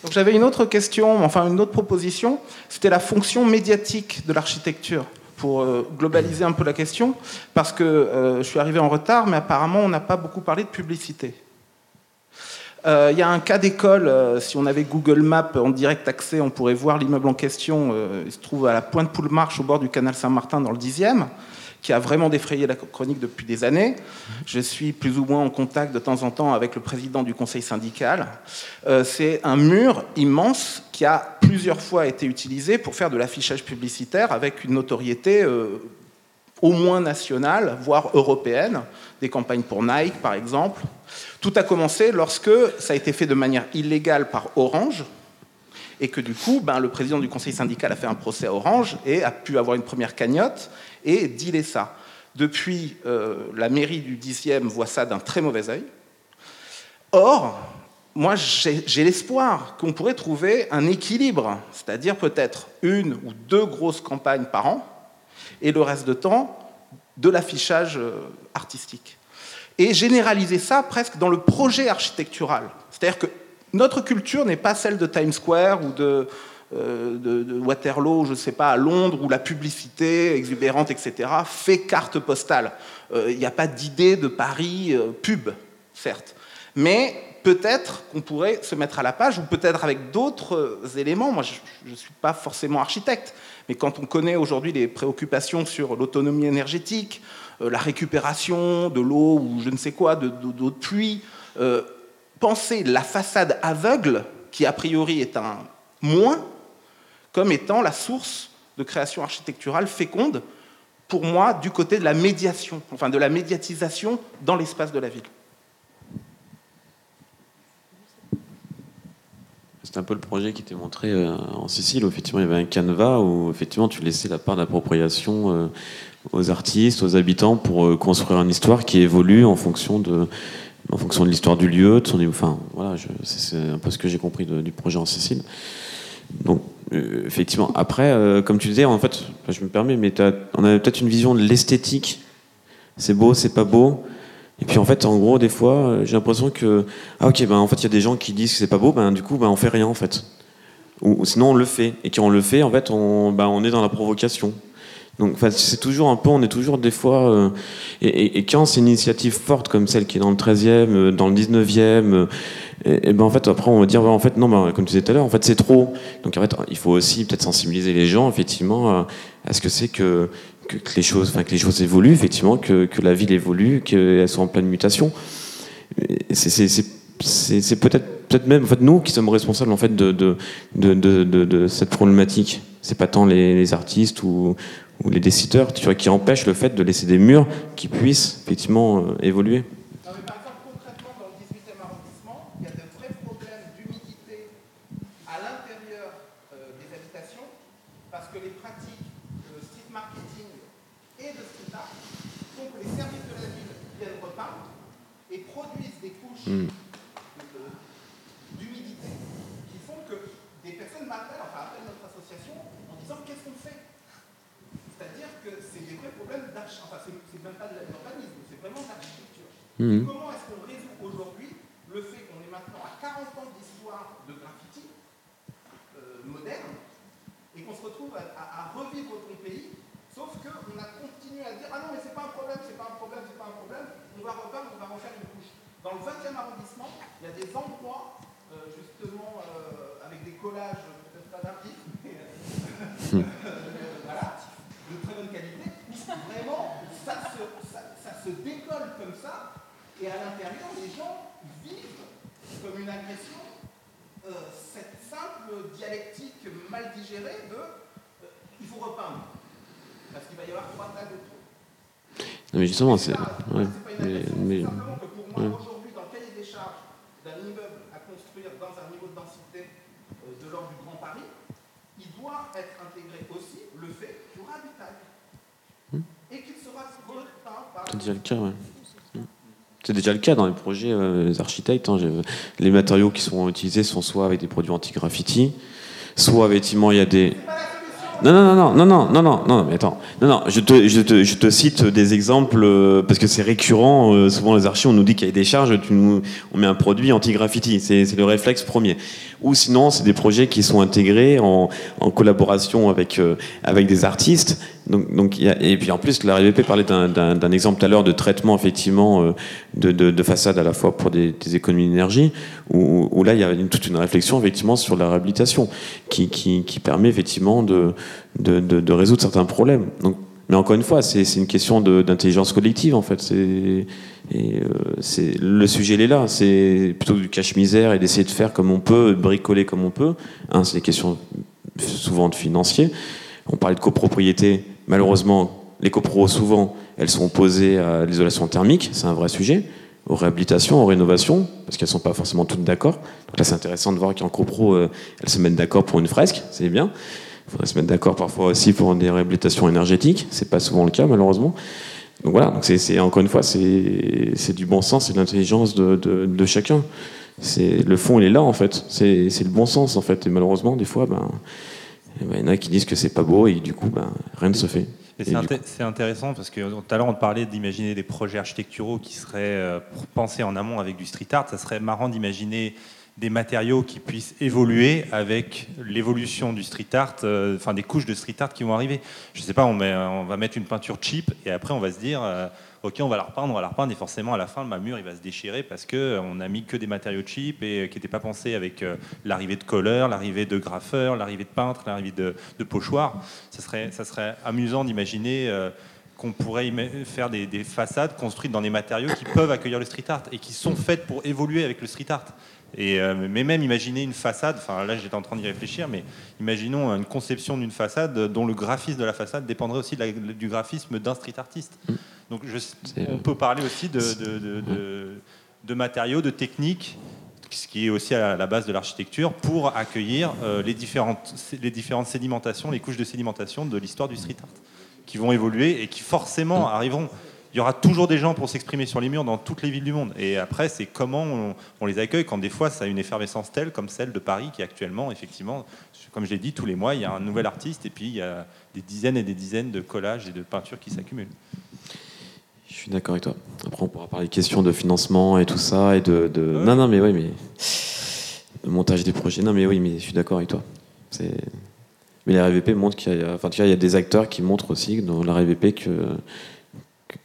J'avais une autre question, enfin une autre proposition, c'était la fonction médiatique de l'architecture, pour euh, globaliser un peu la question, parce que euh, je suis arrivé en retard, mais apparemment on n'a pas beaucoup parlé de publicité. Euh, Il y a un cas d'école, si on avait Google Maps en direct accès, on pourrait voir l'immeuble en question, il se trouve à la pointe Poule-Marche, au bord du canal Saint-Martin, dans le 10e, qui a vraiment défrayé la chronique depuis des années. Je suis plus ou moins en contact de temps en temps avec le président du conseil syndical. Euh, c'est un mur immense qui a plusieurs fois été utilisé pour faire de l'affichage publicitaire avec une notoriété euh, au moins nationale, voire européenne, des campagnes pour Nike par exemple. Tout a commencé lorsque ça a été fait de manière illégale par Orange, et que du coup, ben, le président du conseil syndical a fait un procès à Orange et a pu avoir une première cagnotte et dealer ça. Depuis, euh, la mairie du 10e voit ça d'un très mauvais œil. Or, moi, j'ai l'espoir qu'on pourrait trouver un équilibre, c'est-à-dire peut-être une ou deux grosses campagnes par an, et le reste de temps, de l'affichage euh, artistique. Et généraliser ça presque dans le projet architectural. C'est-à-dire que notre culture n'est pas celle de Times Square ou de, de, de Waterloo, je ne sais pas, à Londres, où la publicité exubérante, etc., fait carte postale. Euh, Il n'y a pas d'idée de Paris euh, pub, certes. Mais peut-être qu'on pourrait se mettre à la page, ou peut-être avec d'autres euh, éléments. Moi, je ne suis pas forcément architecte, mais quand on connaît aujourd'hui les préoccupations sur l'autonomie énergétique, euh, la récupération de l'eau ou je ne sais quoi, de- de- pluie, euh, penser la façade aveugle, qui a priori est un moins, comme étant la source de création architecturale féconde, pour moi, du côté de la médiation, enfin de la médiatisation dans l'espace de la ville. C'était un peu le projet qui était montré euh, en Sicile. où, Effectivement, il y avait un canevas où effectivement tu laissais la part d'appropriation euh, aux artistes, aux habitants pour euh, construire une histoire qui évolue en fonction de, en fonction de l'histoire du lieu, de son, enfin voilà, c'est c'est un peu ce que j'ai compris du projet en Sicile. Donc euh, effectivement, après, euh, comme tu disais, en fait, je me permets, mais on a peut-être une vision de l'esthétique. C'est beau, c'est pas beau. Et puis en fait, en gros, des fois, euh, j'ai l'impression que ah ok, ben en fait, il y a des gens qui disent que c'est pas beau, ben du coup, ben on fait rien en fait. Ou, sinon on le fait. Et quand on le fait, en fait, on, ben, on est dans la provocation. Donc c'est toujours un peu, on est toujours des fois. et, et- quand c'est une initiative forte comme celle qui est dans le 13e, euh, dans le 19e, euh, et, et ben en fait après on va dire ouais, en fait non, ben, comme tu disais tout à l'heure, en fait c'est trop. Donc en fait, il faut aussi peut-être sensibiliser les gens effectivement à, ce que c'est que que, les choses, enfin que les choses évoluent, effectivement, que, que la ville évolue, qu'elles sont en pleine mutation. C'est peut-être peut-être même en fait, nous qui sommes responsables en fait de, de, de, de, cette problématique. C'est pas tant les, les artistes ou, ou les décideurs tu vois, qui empêchent le fait de laisser des murs qui puissent effectivement euh, évoluer. Non, mais par exemple, concrètement, dans le 18e arrondissement, il y a de vrais problèmes d'humidité à l'intérieur euh, des habitations, parce que les pratiques de street marketing et de street art font que les services de la ville viennent repeindre et produisent des couches Mm. de- d'humidité qui font que des personnes m'appellent, enfin appellent notre association en disant qu'est-ce qu'on fait? C'est-à-dire que c'est des vrais problèmes d'architecture, enfin c'est même pas de l'urbanisme, c'est vraiment de l'architecture. Mhm. Comment est-ce qu'on résout aujourd'hui le fait qu'on est maintenant à 40 ans d'histoire de graffiti euh, moderne et qu'on se retrouve à, à- à revivre ton pays, sauf qu'on a continué à dire Ah non, mais c'est pas un problème, c'est pas un problème, c'est pas un problème, on va repeindre, on va refaire une couche. Dans le 20e arrondissement, il y a des endroits, euh, justement, euh, avec des collages, peut-être pas d'artistes, mais euh, voilà, de très bonne qualité, où vraiment, ça se, ça, ça se décolle comme ça, et à l'intérieur, les gens vivent comme une agression euh, cette simple dialectique mal digérée de euh, il faut repeindre. Parce qu'il va y avoir trois tas de. Non, mais justement, c'est. Ouais, mais, mais- Simplement que pour moi, ouais. aujourd'hui, dans le cahier des charges d'un immeuble à construire dans un niveau de densité euh, de l'ordre du Grand Paris, il doit être intégré aussi le fait qu'il y aura du tag. Et qu'il sera repeint par. C'est déjà le cas. C'est déjà le cas dans les projets euh, des architectes. hein. J'ai- Les matériaux qui sont utilisés sont soit avec des produits anti-graffiti, soit effectivement il y a des. Non, non, non, non, non, non, non, non, mais attends. Non, non, je te, je te, je te cite des exemples euh, parce que c'est récurrent. euh, souvent, les archives, on nous dit qu'il y a des charges, tu nous, on met un produit anti-graffiti. C'est le réflexe premier. Ou sinon, c'est des projets qui sont intégrés en, collaboration avec, euh, avec des artistes. Donc, et puis en plus, la RVP parlait d'un- exemple tout à l'heure de traitement effectivement euh, de, de, à la fois pour des, économies d'énergie, où, là il y a toute une réflexion effectivement sur la réhabilitation qui, qui, permet effectivement de, de, résoudre certains problèmes. Mais encore une fois, c'est une question d'intelligence collective en fait. Euh, le sujet il est là. C'est plutôt du cache-misère et d'essayer de faire comme on peut, de bricoler comme on peut. Un, c'est des questions souvent de financiers. On parlait de copropriété. Malheureusement, les copros, souvent, elles sont opposées à l'isolation thermique. C'est un vrai sujet. Aux réhabilitations, aux rénovations, parce qu'elles ne sont pas forcément toutes d'accord. Donc là, c'est intéressant de voir qu'en copro, euh, elles se mettent d'accord pour une fresque. C'est bien. Il faudrait se mettre d'accord parfois aussi pour des réhabilitations énergétiques. C'est pas souvent le cas, malheureusement. Donc voilà, donc c'est, encore une fois, c'est, c'est du bon sens et de l'intelligence de, de, de chacun. C'est, le fond, il est là, en fait. C'est, c'est le bon sens, en fait. Et malheureusement, des fois, ben, eh ben, il y en a qui disent que c'est pas beau et du coup, ben, rien ne se fait. C'est inté- intéressant parce que tout à l'heure on parlait d'imaginer des projets architecturaux qui seraient euh, penser en amont avec du street art. Ça serait marrant d'imaginer des matériaux qui puissent évoluer avec l'évolution du street art, euh, enfin des couches de street art qui vont arriver. Je sais pas, on, va mettre une peinture cheap et après on va se dire, euh, ok, on va la repeindre, on va la repeindre et forcément à la fin le mur il va se déchirer parce que euh, on a mis que des matériaux cheap et qui n'étaient pas pensés avec l'arrivée de colleurs, l'arrivée de graffeurs, l'arrivée de peintres, l'arrivée de, pochoirs. Ça serait, ça serait amusant d'imaginer. qu'on pourrait faire des, des façades construites dans des matériaux qui peuvent accueillir le street art et qui sont faites pour évoluer avec le street art. Et, euh, mais même imaginer une façade, enfin là j'étais en train d'y réfléchir, mais imaginons une conception d'une façade dont le graphisme de la façade dépendrait aussi de la- du graphisme d'un street artiste. Donc je- on peut parler aussi de, de- de- de- de matériaux, de techniques, ce qui est aussi à la base de l'architecture, pour accueillir euh, les, différentes, les différentes sédimentations, les couches de sédimentation de l'histoire du street art, qui vont évoluer et qui forcément arriveront. Il y aura toujours des gens pour s'exprimer sur les murs dans toutes les villes du monde. Et après, c'est comment on, on les accueille quand des fois ça a une effervescence telle comme celle de Paris qui actuellement, effectivement, comme je l'ai dit, tous les mois, il y a un nouvel artiste et puis il y a des dizaines et des dizaines de collages et de peintures qui s'accumulent. Je suis d'accord avec toi. Après, on pourra parler de questions de financement et tout ça. Et de, de- Non, non, mais oui, mais. Le montage des projets. Non, mais oui, mais je suis d'accord avec toi. C'est... Mais la RVP montre qu'il y a. Enfin, tu vois, il y a des acteurs qui montrent aussi dans la RVP que,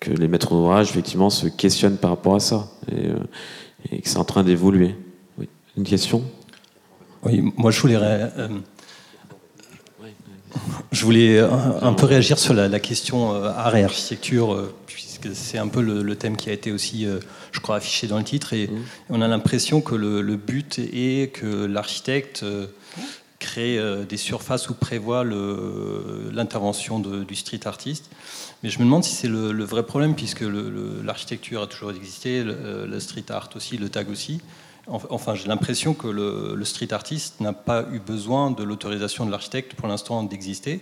que, les maîtres d'ouvrage, effectivement, se questionnent par rapport à ça. Et, euh, et que c'est en train d'évoluer. Oui. Une question? Oui, moi je voulais, euh, je voulais euh, un, peu réagir sur la, la question art et architecture, puisque c'est un peu le, le thème qui a été aussi, je crois, affiché dans le titre. Et on a l'impression que le, le but est que l'architecte crée euh, des surfaces où prévoit l'intervention du street artiste. Mais je me demande si c'est le, le vrai problème, puisque l'architecture a toujours existé, le, le street art aussi, le tag aussi. Enf- Enfin, j'ai l'impression que le, le street artiste n'a pas eu besoin de l'autorisation de l'architecte pour l'instant d'exister.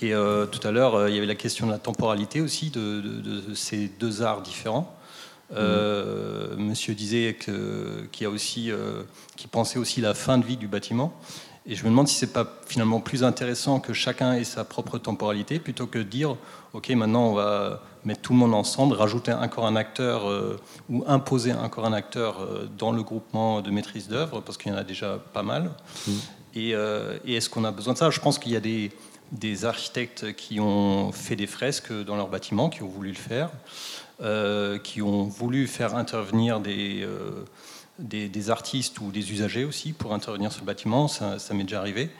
Et euh, tout à l'heure, euh, il y avait la question de la temporalité aussi de, de- de ces deux arts différents. Euh, Monsieur disait qu'il y a aussi, euh, qu'il pensait aussi la fin de vie du bâtiment. Et je me demande si c'est pas finalement plus intéressant que chacun ait sa propre temporalité plutôt que de dire ok maintenant on va mettre tout le monde ensemble, rajouter encore un acteur euh, ou imposer encore un acteur euh, dans le groupement de maîtrise d'œuvre parce qu'il y en a déjà pas mal. Et, euh, et est-ce qu'on a besoin de ça? Je pense qu'il y a des, des architectes qui ont fait des fresques dans leur bâtiment, qui ont voulu le faire. qui ont voulu faire intervenir des, des, artistes ou des usagers aussi pour intervenir sur le bâtiment. Ça, m'est déjà arrivé.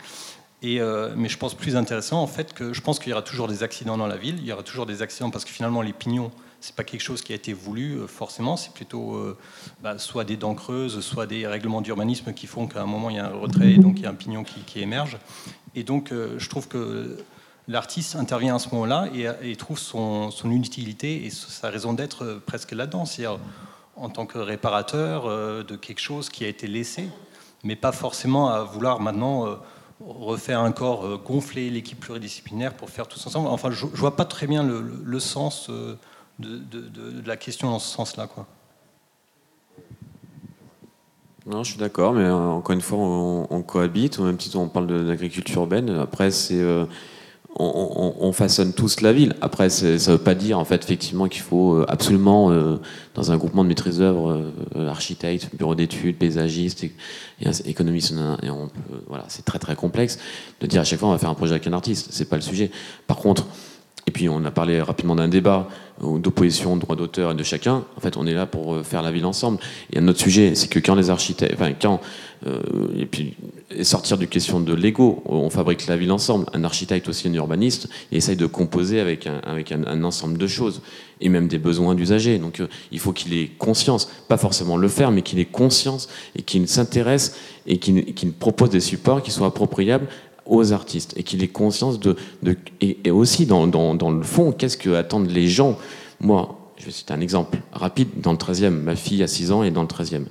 Et, mais je pense plus intéressant en fait que je pense qu'il y aura toujours des accidents dans la ville. Il y aura toujours des accidents parce que finalement les pignons c'est pas quelque chose qui a été voulu euh, forcément, c'est plutôt euh, bah, soit des dents creuses, soit des règlements d'urbanisme qui font qu'à un moment il y a un retrait et donc il y a un pignon qui, émerge. Et donc euh, je trouve que l'artiste intervient à ce moment-là et, trouve son, utilité et sa raison d'être presque là-dedans, en tant que réparateur de quelque chose qui a été laissé, mais pas forcément à vouloir maintenant refaire un corps, gonfler l'équipe pluridisciplinaire pour faire tout ensemble. Enfin, je, ne vois pas très bien le, sens de, la question dans ce sens-là. Quoi. Non, je suis d'accord, mais euh, encore une fois, on, cohabite. Au même titre, on parle d'agriculture urbaine. Après, c'est euh, on, façonne tous la ville. Après, ça ne veut pas dire, en fait, effectivement, qu'il faut euh, absolument, dans un groupement de maîtrise d'œuvre, architecte, bureau d'études, paysagiste, économiste, et on voilà, c'est très très complexe de dire à chaque fois on va faire un projet avec un artiste. C'est pas le sujet. Par contre, et puis on a parlé rapidement d'un débat d'opposition, de droit d'auteur et de chacun. En fait, on est là pour euh, faire la ville ensemble. Et un autre sujet, c'est que quand les architectes, enfin quand euh, et puis sortir du question de l'ego, on fabrique la ville ensemble. Un architecte aussi un urbaniste, il essaye de composer avec un, avec un, ensemble de choses et même des besoins d'usagers. Donc euh, il faut qu'il ait conscience, pas forcément le faire, mais qu'il ait conscience et qu'il s'intéresse et qu'il propose des supports qui soient appropriables aux artistes et qu'il ait conscience de, et, aussi dans, dans, le fond, qu'est-ce que attendent les gens. Moi, je vais citer un exemple rapide, dans le 13e, ma fille a 6 ans et dans le 13e.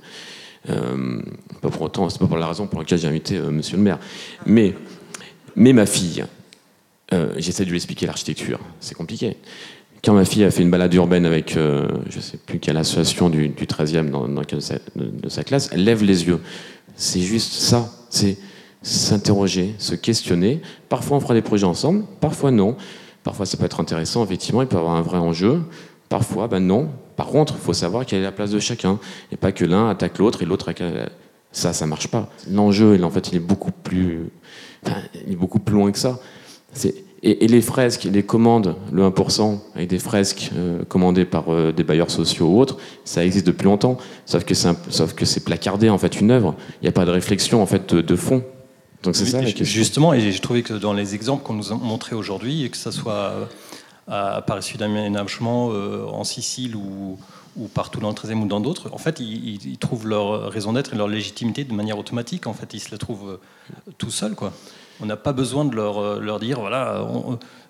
Euh, pas pour autant, c'est pas pour la raison pour laquelle j'ai invité euh, monsieur le maire. Mais, mais ma fille, euh, j'essaie de lui expliquer l'architecture, c'est compliqué. Quand ma fille a fait une balade urbaine avec, je sais plus quelle association du, 13e dans, dans de, sa, de sa classe, elle lève les yeux. C'est juste ça. C'est s'interroger, se questionner. Parfois, on fera des projets ensemble, parfois non. Parfois, ça peut être intéressant, effectivement, il peut y avoir un vrai enjeu. Parfois, ben non. Par contre, il faut savoir quelle est la place de chacun. Et pas que l'un attaque l'autre et l'autre ça, ça marche pas. L'enjeu, en fait, il est beaucoup plus, il est beaucoup plus loin que ça. Et, les fresques, les commandes, le 1%, avec des fresques euh, commandées par euh, des bailleurs sociaux ou autres, ça existe depuis longtemps. Sauf que c'est, sauf que c'est placardé, en fait, une œuvre. Il n'y a pas de réflexion, en fait, de fond donc c'est ça Justement, et j'ai trouvé que dans les exemples qu'on nous a montrés aujourd'hui, que ce soit à, par issue d'aménagement euh, en Sicile ou, ou, partout dans le 13e ou dans d'autres, en fait, ils, trouvent leur raison d'être et leur légitimité de manière automatique. En fait, ils se la trouvent euh, tout seuls, quoi. On n'a pas besoin de leur, euh, leur dire, voilà,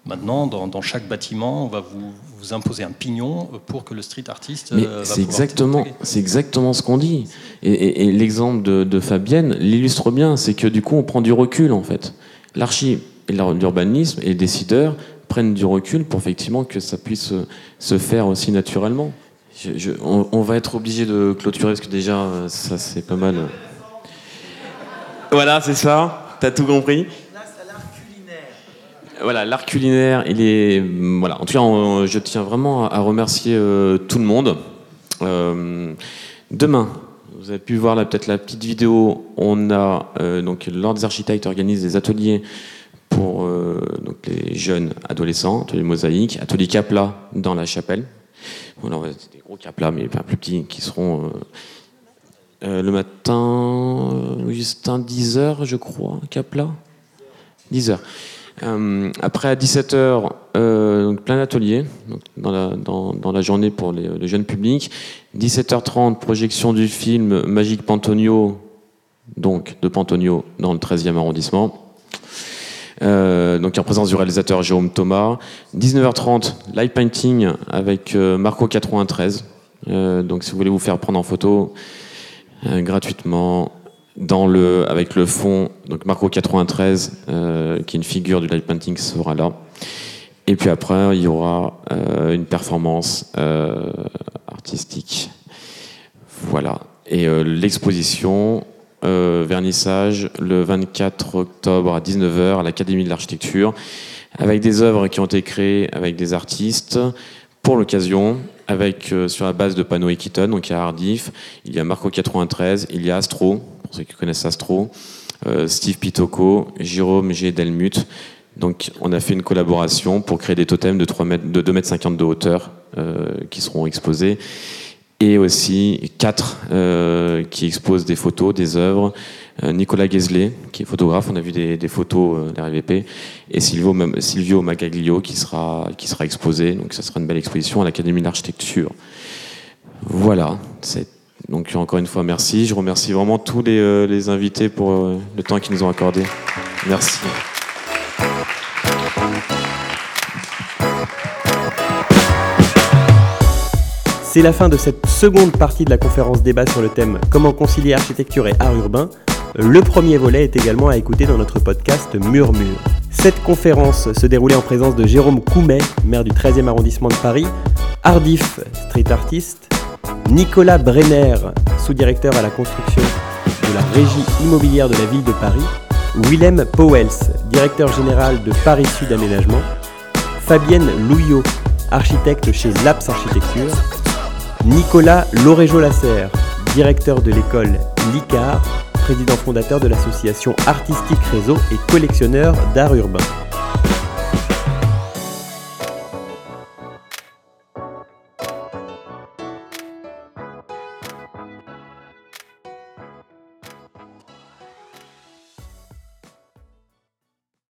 Maintenant, dans, chaque bâtiment, on va vous, vous, imposer un pignon pour que le street artiste. Mais euh, c'est exactement, c'est exactement ce qu'on dit. Et, l'exemple de, Fabienne l'illustre bien. C'est que du coup, on prend du recul en fait. L'archi et l'urbanisme et les décideurs prennent du recul pour effectivement que ça puisse se faire aussi naturellement. on, on, va être obligé de clôturer parce que déjà, euh, ça c'est pas mal. Voilà, c'est ça. T'as tout compris voilà, l'art culinaire, il est. Voilà. En tout cas, je tiens vraiment à remercier euh, tout le monde. Euh, demain, vous avez pu voir peut-être la petite vidéo. On a euh, donc l'ordre des architectes organise des ateliers pour donc les jeunes adolescents, atelier mosaïque, atelier capla dans la chapelle. Voilà, c'est des gros caplas, mais pas plus petits, qui seront le matin, Justin 10h, je crois, capla 10h. Euh, après, à 17h, euh, plein d'ateliers dans la, journée pour les, les, jeunes publics. 17h30, projection du film Magique Pantonio, donc de Pantonio dans le 13e arrondissement. Euh, donc en présence du réalisateur Jérôme Thomas. 19h30, live painting avec euh, Marco 93. Euh, donc si vous voulez vous faire prendre en photo gratuitement, dans le, avec le fond, donc Marco 93, euh, qui est une figure du light painting, sera là. Et puis après, il y aura euh, une performance euh, artistique. Voilà. Et l'exposition, vernissage, le 24 octobre à 19h à l'Académie de l'Architecture, avec des œuvres qui ont été créées avec des artistes pour l'occasion, avec sur la base de panneaux Equiton, donc il y a Hardif, il y a Marco 93, il y a Astro, pour ceux qui connaissent Astro, euh, Steve Pitocco, Jérôme G. Delmut, Donc on a fait une collaboration pour créer des totems de, 3 mètres, de 2 mètres 50 de hauteur euh, qui seront exposés et aussi quatre euh, qui exposent des photos, des œuvres. Euh, Nicolas Guézelet, qui est photographe, on a vu des, des photos euh, de l'RVP, et Silvio, Silvio Magaglio qui sera, exposé. Donc ça sera une belle exposition à l'Académie d'architecture. Voilà. Donc encore une fois, merci. Je remercie vraiment tous les, euh, invités pour le temps qu'ils nous ont accordé. Merci. C'est la fin de cette seconde partie de la conférence débat sur le thème Comment concilier architecture et art urbain. Le premier volet est également à écouter dans notre podcast Murmure. Cette conférence se déroulait en présence de Jérôme Coumet, maire du 13e arrondissement de Paris, Ardif, street artiste, Nicolas Brenner, sous-directeur à la construction de la régie immobilière de la ville de Paris, Willem Powels, directeur général de Paris Sud Aménagement, Fabienne Louillot, architecte chez Laps Architecture, Nicolas Loréjo-Lasserre, directeur de l'école LICAR, président fondateur de l'association Artistique Réseau et collectionneur d'art urbain.